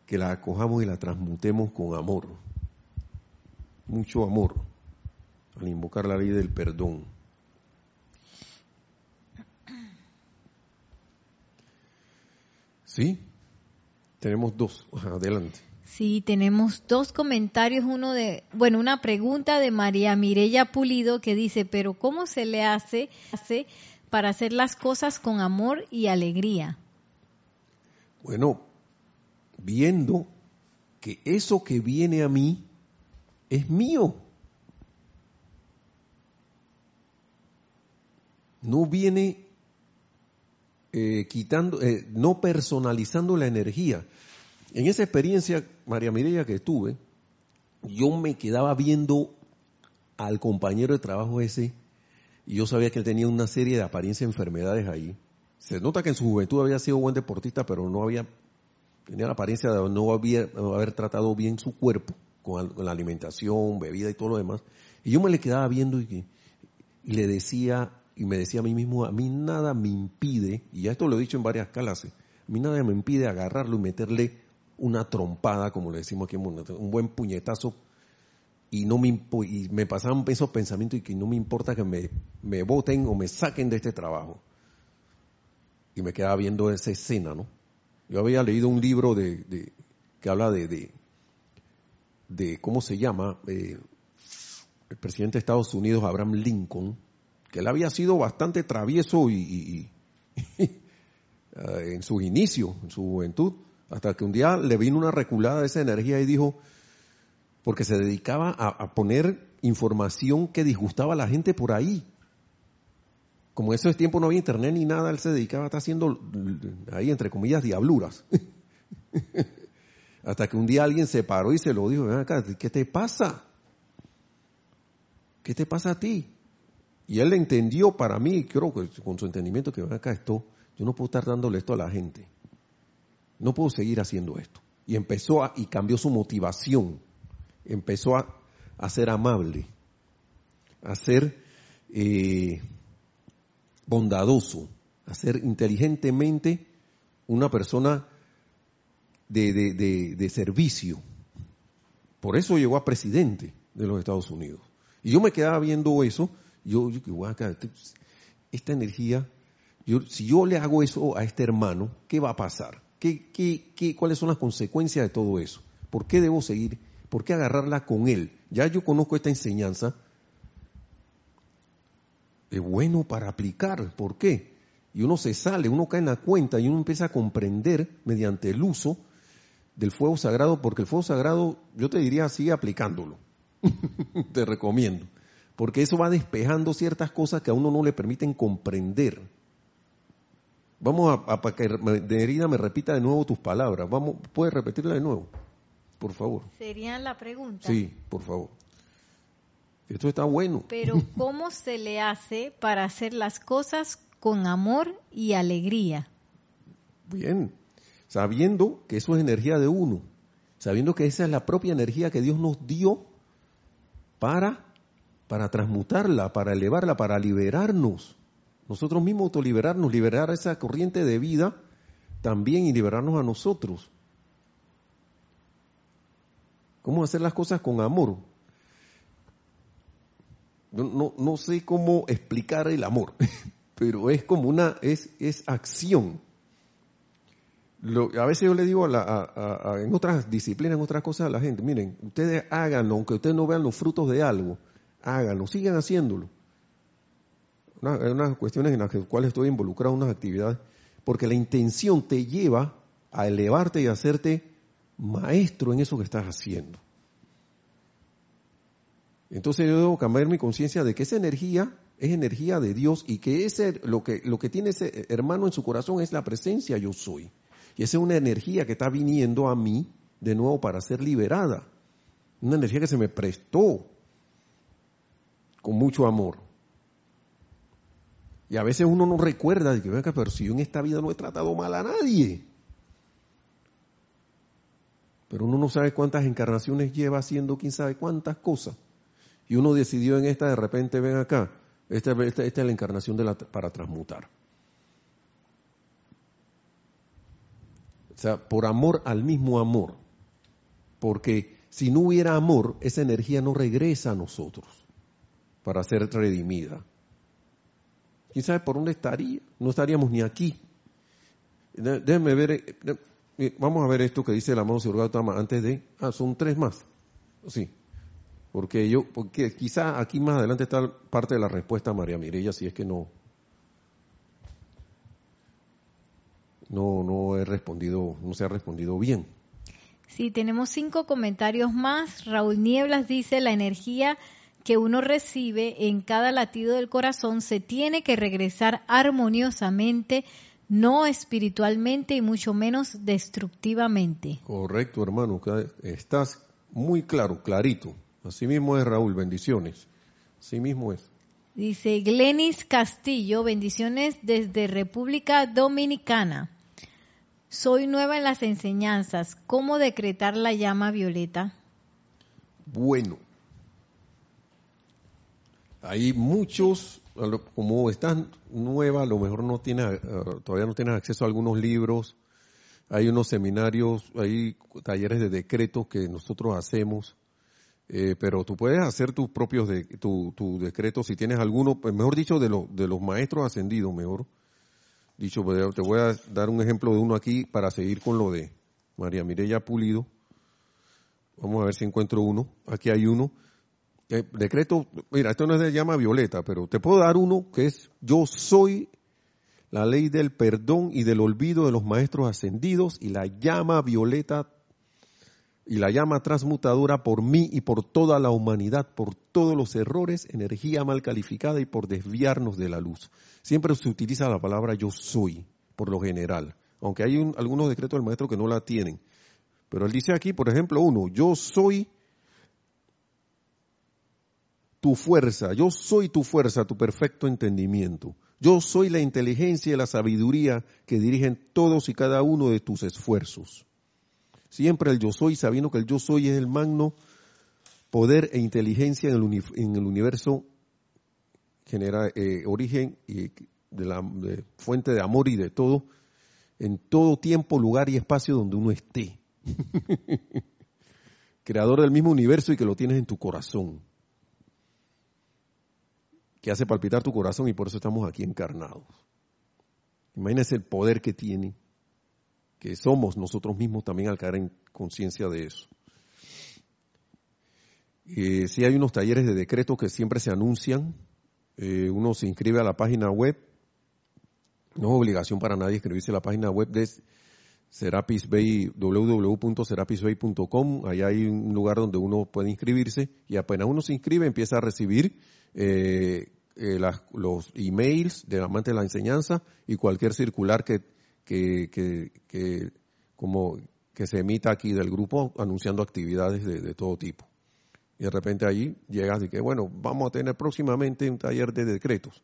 que la acojamos y la transmutemos con amor. Mucho amor al invocar la ley del perdón. ¿Sí? Tenemos dos. Adelante. Sí, tenemos dos comentarios, uno de, bueno, una pregunta de María Mirella Pulido que dice, pero ¿cómo se le hace, hace para hacer las cosas con amor y alegría? Bueno, viendo que eso que viene a mí es mío. No viene eh, quitando, eh, no personalizando la energía. En esa experiencia, María Mireya, que tuve, yo me quedaba viendo al compañero de trabajo ese y yo sabía que él tenía una serie de apariencias enfermedades ahí. Se nota que en su juventud había sido buen deportista, pero no había, tenía la apariencia de no, había, haber tratado bien su cuerpo con, la alimentación, bebida y todo lo demás. Y yo me le quedaba viendo y le decía, y me decía a mí mismo, a mí nada me impide, y ya esto lo he dicho en varias clases, a mí nada me impide agarrarlo y meterle una trompada, como le decimos aquí en un buen puñetazo, y no me, y me pasaban esos pensamientos y que no me importa que me, me voten o me saquen de este trabajo. Y me quedaba viendo esa escena, ¿no? Yo había leído un libro de, que habla de, de, ¿cómo se llama? Eh, el presidente de Estados Unidos, Abraham Lincoln, que él había sido bastante travieso y, en sus inicios, en su juventud, hasta que un día le vino una reculada de esa energía y dijo, porque se dedicaba a, poner información que disgustaba a la gente por ahí. Como en ese tiempo no había internet ni nada, él se dedicaba a estar haciendo ahí, entre comillas, diabluras. hasta que un día alguien se paró y se lo dijo, ven acá, ¿qué te pasa? ¿Qué te pasa a ti? Y él entendió para mí, creo que con su entendimiento que acá esto, yo no puedo estar dándole esto a la gente. No puedo seguir haciendo esto. Y empezó a, y cambió su motivación. Empezó a, ser amable, a ser eh, bondadoso, a ser inteligentemente una persona de, de servicio. Por eso llegó a presidente de los Estados Unidos. Y yo me quedaba viendo eso yo, yo esta energía, yo, si yo le hago eso a este hermano, ¿qué va a pasar? ¿Qué, qué, qué, ¿Cuáles son las consecuencias de todo eso? ¿Por qué debo seguir? ¿Por qué agarrarla con él? Ya yo conozco esta enseñanza. Es bueno para aplicar. ¿Por qué? Y uno se sale, uno cae en la cuenta y uno empieza a comprender mediante el uso del fuego sagrado, porque el fuego sagrado, yo te diría, sigue aplicándolo. Te recomiendo. Porque eso va despejando ciertas cosas que a uno no le permiten comprender. Vamos a, a que herida me repita de nuevo tus palabras. Vamos, ¿Puedes repetirla de nuevo? Por favor. Sería la pregunta. Sí, por favor. Esto está bueno. Pero ¿cómo se le hace para hacer las cosas con amor y alegría? Bien, sabiendo que eso es energía de uno, sabiendo que esa es la propia energía que Dios nos dio para, para transmutarla, para elevarla, para liberarnos. Nosotros mismos autoliberarnos, liberar esa corriente de vida también y liberarnos a nosotros. ¿Cómo hacer las cosas con amor? No, no, sé cómo explicar el amor, pero es como una, es, es acción a veces yo le digo en otras disciplinas, en otras cosas a la gente, miren, ustedes háganlo, aunque ustedes no vean los frutos de algo, háganlo, sigan haciéndolo. Hay unas cuestiones en las cuales estoy involucrado, unas actividades, porque la intención te lleva a elevarte y a hacerte maestro en eso que estás haciendo. Entonces yo debo cambiar mi conciencia de que esa energía es energía de Dios y que ese, lo que, lo que tiene ese hermano en su corazón es la presencia yo soy. Y esa es una energía que está viniendo a mí de nuevo para ser liberada. Una energía que se me prestó con mucho amor. Y a veces uno no recuerda de que, venga, pero si yo en esta vida no he tratado mal a nadie. Pero uno no sabe cuántas encarnaciones lleva haciendo quién sabe cuántas cosas. Y uno decidió en esta, de repente, ven acá, esta, esta, esta es la encarnación de la, para transmutar. O sea, por amor al mismo amor. Porque si no hubiera amor, esa energía no regresa a nosotros para ser redimida. ¿Quién sabe por dónde estaría? No estaríamos ni aquí. Déjenme ver, eh, eh, vamos a ver esto que dice el amado Señor Gautama antes de, ah, son tres más. Sí. Porque yo, porque quizá aquí más adelante está parte de la respuesta a María Mireya, si es que no, no, no he respondido, no se ha respondido bien. Sí, tenemos cinco comentarios más. Raúl Nieblas dice, la energía que uno recibe en cada latido del corazón se tiene que regresar armoniosamente, no espiritualmente y mucho menos destructivamente. Correcto, hermano, estás muy claro, clarito. Así mismo es Raúl, bendiciones. Así mismo es. Dice Glenis Castillo, bendiciones desde República Dominicana. Soy nueva en las enseñanzas. ¿Cómo decretar la llama violeta? Bueno, hay muchos, como estás nueva, a lo mejor no tienes, eh, todavía no tienes acceso a algunos libros. Hay unos seminarios, hay talleres de decretos que nosotros hacemos. Eh, pero tú puedes hacer tus propios de, tu, decretos si tienes alguno, pues mejor dicho, de, de los maestros ascendidos, mejor Dicho, pues, te voy a dar un ejemplo de uno aquí para seguir con lo de María Mireya Pulido. Vamos a ver si encuentro uno. Aquí hay uno. Eh, decreto, mira, esto no es de llama violeta, pero te puedo dar uno que es yo soy la ley del perdón y del olvido de los maestros ascendidos y la llama violeta y la llama transmutadora por mí y por toda la humanidad, por todos los errores, energía mal calificada y por desviarnos de la luz. Siempre se utiliza la palabra yo soy, por lo general, aunque hay algunos decretos del maestro que no la tienen. Pero él dice aquí, por ejemplo, uno, yo soy tu fuerza, yo soy tu fuerza, tu perfecto entendimiento. Yo soy la inteligencia y la sabiduría que dirigen todos y cada uno de tus esfuerzos. Siempre el yo soy, sabiendo que el yo soy es el magno poder e inteligencia en el, universo, genera eh, origen y de la fuente de amor y de todo, en todo tiempo, lugar y espacio donde uno esté. Creador del mismo universo y que lo tienes en tu corazón. Que hace palpitar tu corazón y por eso estamos aquí encarnados. Imagínense el poder que tiene que somos nosotros mismos también al caer en conciencia de eso. Eh, sí hay unos talleres de decretos que siempre se anuncian. Eh, uno se inscribe a la página web. No es obligación para nadie inscribirse a la página web. De, Serapis Bay, www.serapisbay.com, ahí hay un lugar donde uno puede inscribirse y apenas uno se inscribe empieza a recibir eh, eh, las, los emails de amante de la enseñanza y cualquier circular que, que, que, que, como que se emita aquí del grupo anunciando actividades de, todo tipo. Y de repente allí llegas y que, bueno, vamos a tener próximamente un taller de decretos,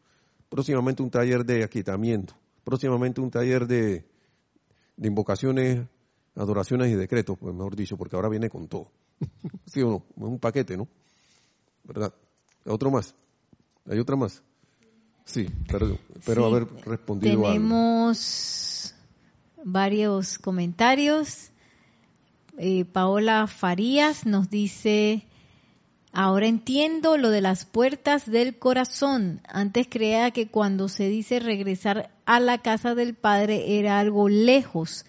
próximamente un taller de aquietamiento, próximamente un taller de, de invocaciones, adoraciones y decretos, pues mejor dicho, porque ahora viene con todo. ¿Sí o no? Es un paquete, ¿no? ¿Verdad? ¿Otro más? ¿Hay otra más? Sí, pero, pero Sí, haber respondido Tenemos varios comentarios. Eh, Paola Farías nos dice, ahora entiendo lo de las puertas del corazón. Antes creía que cuando se dice regresar a la casa del Padre era algo lejos.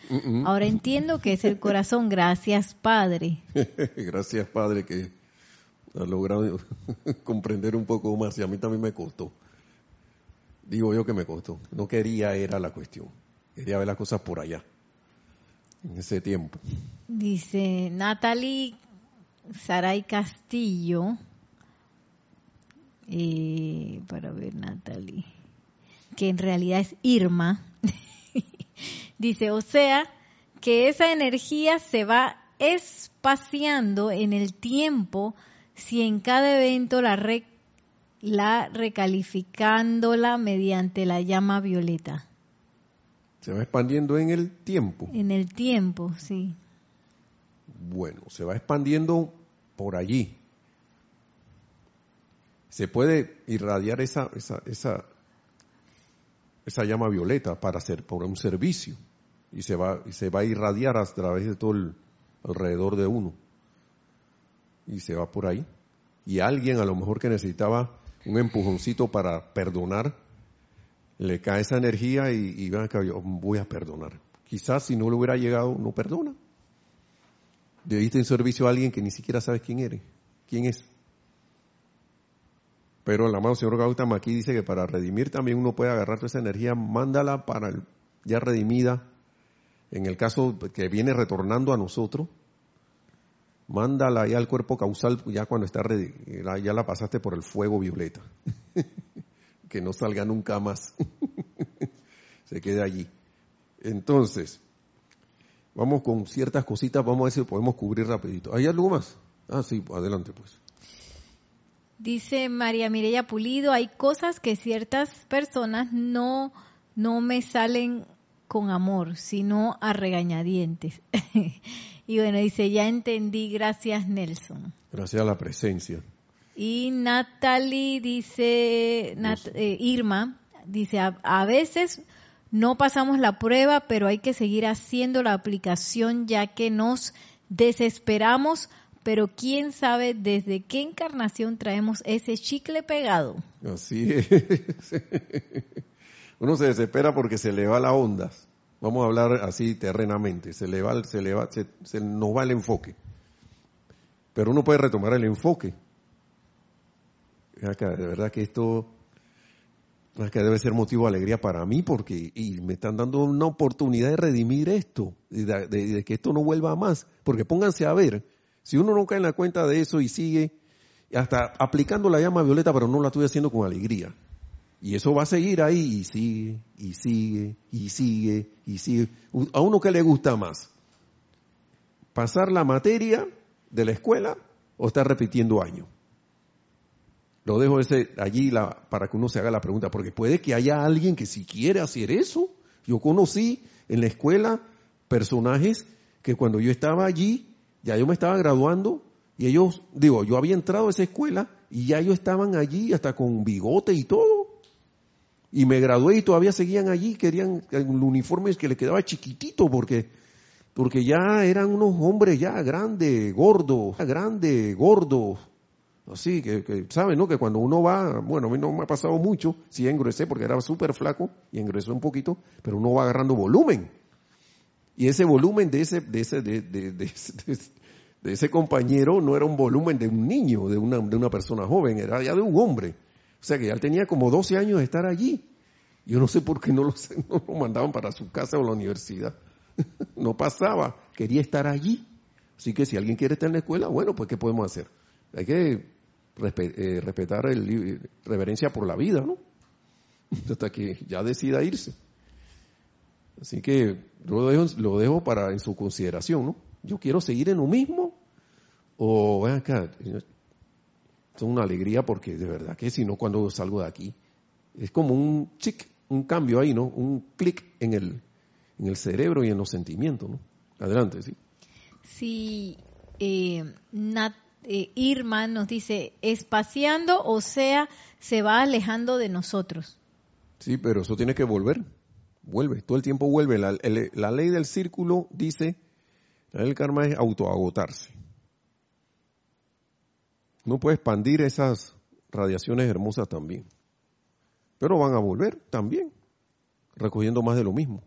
Ahora entiendo que es el corazón. Gracias, Padre. Gracias, Padre, que ha logrado comprender un poco más y a mí también me costó. Digo yo que me costó. No quería, era la cuestión. Quería ver las cosas por allá, en ese tiempo. Dice Natalie Saray Castillo. eh, para ver, Natalie. Que en realidad es Irma. Dice, o sea, que esa energía se va espaciando en el tiempo si en cada evento la, re- la recalificándola mediante la llama violeta. Se va expandiendo en el tiempo. En el tiempo, sí. Bueno, se va expandiendo por allí. Se puede irradiar esa, esa, esa, esa llama violeta para hacer por un servicio y se va y se va a irradiar a través de todo el alrededor de uno y se va por ahí y alguien a lo mejor que necesitaba un empujoncito para perdonar le cae esa energía y, y acá, yo voy a perdonar. Quizás si no le hubiera llegado no perdona. Debiste en servicio a alguien que ni siquiera sabes quién eres quién es. Pero el amado señor Gautama aquí dice que para redimir también uno puede agarrar toda esa energía, mándala para el, ya redimida, en el caso que viene retornando a nosotros, mándala ya al cuerpo causal, ya cuando está redi- ya la pasaste por el fuego violeta. que no salga nunca más. Se quede allí. Entonces, vamos con ciertas cositas, vamos a ver si podemos cubrir rapidito. ¿Hay algo más? Ah, sí, adelante pues. Dice María Mireya Pulido, hay cosas que ciertas personas no, no me salen con amor, sino a regañadientes. y bueno, dice, ya entendí, gracias Nelson. Gracias a la presencia. Y Natalie dice, Nat- eh, Irma, dice, a, a veces no pasamos la prueba, pero hay que seguir haciendo la aplicación ya que nos desesperamos, pero quién sabe desde qué encarnación traemos ese chicle pegado. Así es. Uno se desespera porque se le va la onda. Vamos a hablar así terrenamente. Se le va, se le va, se, se nos va el enfoque. Pero uno puede retomar el enfoque. De verdad que esto acá debe ser motivo de alegría para mí porque y me están dando una oportunidad de redimir esto, de, de- de que esto no vuelva más. Porque pónganse a ver, si uno no cae en la cuenta de eso y sigue hasta aplicando la llama violeta, pero no la estoy haciendo con alegría. Y eso va a seguir ahí y sigue, y sigue, y sigue, y sigue. ¿A uno qué le gusta más? ¿Pasar la materia de la escuela o estar repitiendo años? Lo dejo ese allí para que uno se haga la pregunta, porque puede que haya alguien que si quiere hacer eso. Yo conocí en la escuela personajes que cuando yo estaba allí, ya yo me estaba graduando y ellos, digo, yo había entrado a esa escuela y ya ellos estaban allí hasta con bigote y todo. Y me gradué y todavía seguían allí, querían el uniforme que les quedaba chiquitito porque, porque ya eran unos hombres ya grandes, gordos, grandes, gordos. Así que, que saben, ¿no? Que cuando uno va, bueno, a mí no me ha pasado mucho, sí engruesé porque era súper flaco y engruesó un poquito, pero uno va agarrando volumen. Y ese volumen de ese, de ese, de, de, de- de ese compañero no era un volumen de un niño, de una, de una persona joven, era ya de un hombre. O sea que ya tenía como 12 años de estar allí. Yo no sé por qué no lo, no lo mandaban para su casa o la universidad. no pasaba, quería estar allí. Así que si alguien quiere estar en la escuela, bueno, pues ¿qué podemos hacer? Hay que eh, respetar el reverencia por la vida, ¿no? Hasta que ya decida irse. Así que lo dejo, lo dejo para en su consideración, ¿no? Yo quiero seguir en lo mismo o acá, es una alegría porque de verdad que si no cuando salgo de aquí es como un chic, un cambio ahí, ¿no? Un clic en el, en el cerebro y en los sentimientos, ¿no? Adelante, sí. Sí, eh, eh, Irma nos dice, espaciando, o sea, se va alejando de nosotros. Sí, pero eso tiene que volver, vuelve, todo el tiempo vuelve. La, la ley del círculo dice, el karma es autoagotarse. No puede expandir esas radiaciones hermosas también. Pero van a volver también, recogiendo más de lo mismo.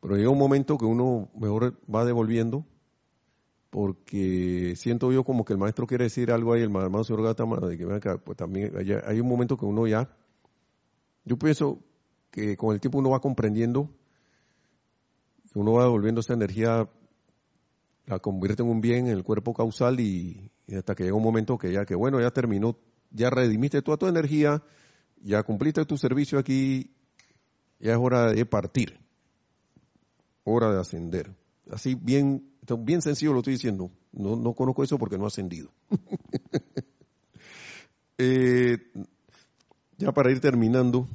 Pero llega un momento que uno mejor va devolviendo, porque siento yo como que el maestro quiere decir algo ahí, el hermano señor Gatama, de que pues también hay un momento que uno ya, yo pienso que con el tiempo uno va comprendiendo, uno va devolviendo esa energía la convierte en un bien en el cuerpo causal y, hasta que llega un momento que ya que bueno, ya terminó, ya redimiste toda tu energía, ya cumpliste tu servicio aquí, ya es hora de partir, hora de ascender. Así bien, bien sencillo lo estoy diciendo, no, no conozco eso porque no ha ascendido. Eh, ya para ir terminando,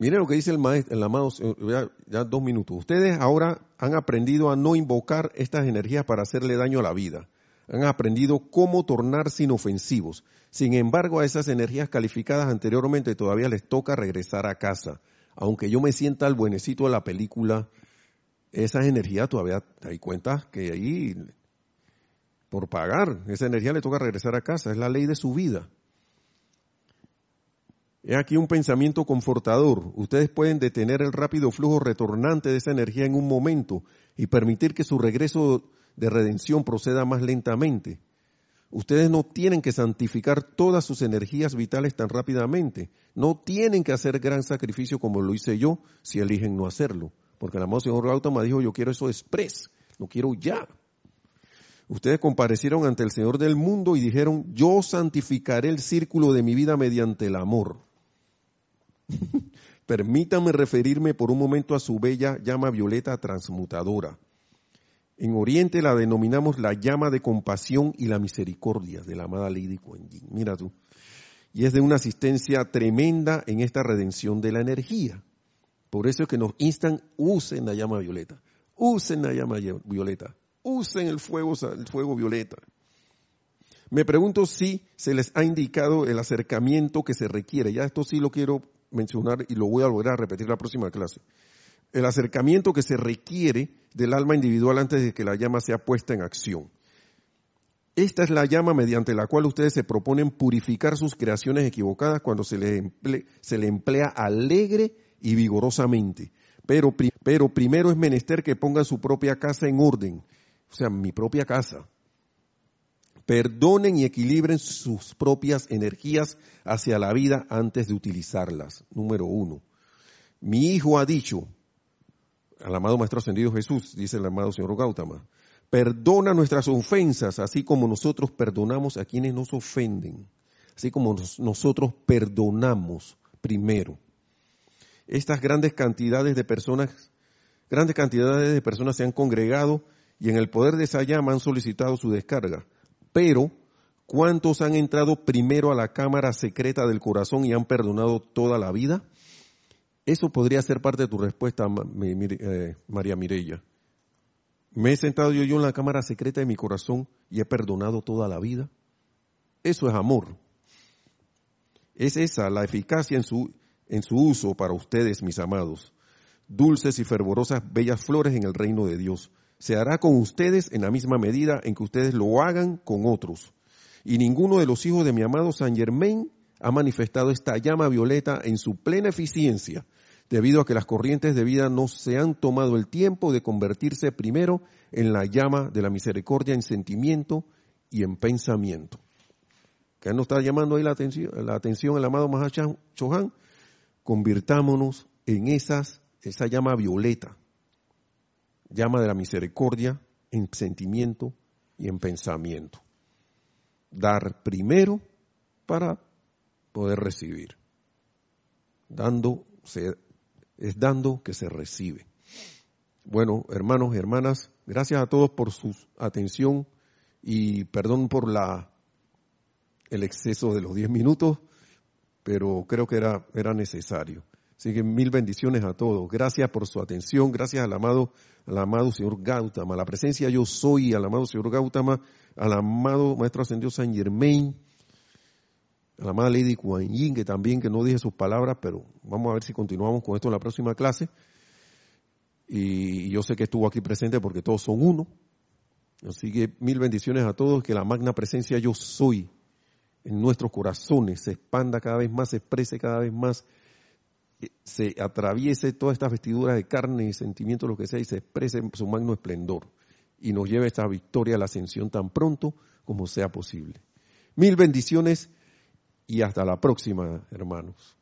Miren lo que dice el maestro, el amado, ya, dos minutos. Ustedes ahora han aprendido a no invocar estas energías para hacerle daño a la vida. Han aprendido cómo tornarse inofensivos. Sin embargo, a esas energías calificadas anteriormente todavía les toca regresar a casa. Aunque yo me sienta el buenecito de la película, esas energías todavía te das cuenta que ahí, por pagar, esa energía le toca regresar a casa. Es la ley de su vida. He aquí un pensamiento confortador. Ustedes pueden detener el rápido flujo retornante de esa energía en un momento y permitir que su regreso de redención proceda más lentamente. Ustedes no tienen que santificar todas sus energías vitales tan rápidamente. No tienen que hacer gran sacrificio como lo hice yo si eligen no hacerlo. Porque el amado señor Gautama dijo, yo quiero eso express, lo quiero ya. Ustedes comparecieron ante el Señor del mundo y dijeron, yo santificaré el círculo de mi vida mediante el amor. Permítame referirme por un momento a su bella llama violeta transmutadora. En Oriente la denominamos la llama de compasión y la misericordia de la amada Lady Kuan Yin. Mira tú. Y es de una asistencia tremenda en esta redención de la energía. Por eso es que nos instan, usen la llama violeta. Usen la llama violeta. Usen el fuego, el fuego violeta. Me pregunto si se les ha indicado el acercamiento que se requiere. Ya esto sí lo quiero mencionar y lo voy a volver a repetir la próxima clase. El acercamiento que se requiere del alma individual antes de que la llama sea puesta en acción. Esta es la llama mediante la cual ustedes se proponen purificar sus creaciones equivocadas cuando se le, emplea, emplea alegre y vigorosamente. Pero, pero primero es menester que pongan su propia casa en orden, o sea, mi propia casa, Perdonen y equilibren sus propias energías hacia la vida antes de utilizarlas. Número uno. Mi hijo ha dicho, al amado Maestro Ascendido Jesús, dice el amado Señor Gautama, perdona nuestras ofensas, así como nosotros perdonamos a quienes nos ofenden, así como nosotros perdonamos primero. Estas grandes cantidades de personas, grandes cantidades de personas se han congregado y en el poder de esa llama han solicitado su descarga. Pero, ¿cuántos han entrado primero a la cámara secreta del corazón y han perdonado toda la vida? Eso podría ser parte de tu respuesta, eh, María Mirella. ¿Me he sentado yo, yo en la cámara secreta de mi corazón y he perdonado toda la vida? Eso es amor. Es esa la eficacia en su, en su uso para ustedes, mis amados. Dulces y fervorosas, bellas flores en el reino de Dios se hará con ustedes en la misma medida en que ustedes lo hagan con otros. Y ninguno de los hijos de mi amado San Germain ha manifestado esta llama violeta en su plena eficiencia, debido a que las corrientes de vida no se han tomado el tiempo de convertirse primero en la llama de la misericordia en sentimiento y en pensamiento. ¿Qué nos está llamando ahí la atención, la atención el amado Mahachan Chohan? convirtámonos en esas, esa llama violeta, llama de la misericordia en sentimiento y en pensamiento. Dar primero para poder recibir. Dando es dando que se recibe. Bueno, hermanos y hermanas, gracias a todos por su atención y perdón por la el exceso de los 10 minutos, pero creo que era, era necesario. Así que mil bendiciones a todos. Gracias por su atención. Gracias al amado, al amado señor Gautama, la presencia yo soy, al amado señor Gautama, al amado maestro ascendido San Germain, a la amada Lady Kuan Yin, que también que no dije sus palabras, pero vamos a ver si continuamos con esto en la próxima clase. Y yo sé que estuvo aquí presente porque todos son uno. Así que mil bendiciones a todos, que la magna presencia yo soy en nuestros corazones se expanda cada vez más, se exprese cada vez más se atraviese todas estas vestiduras de carne y sentimientos, lo que sea, y se exprese en su magno esplendor y nos lleve esta victoria a la ascensión tan pronto como sea posible. Mil bendiciones y hasta la próxima, hermanos.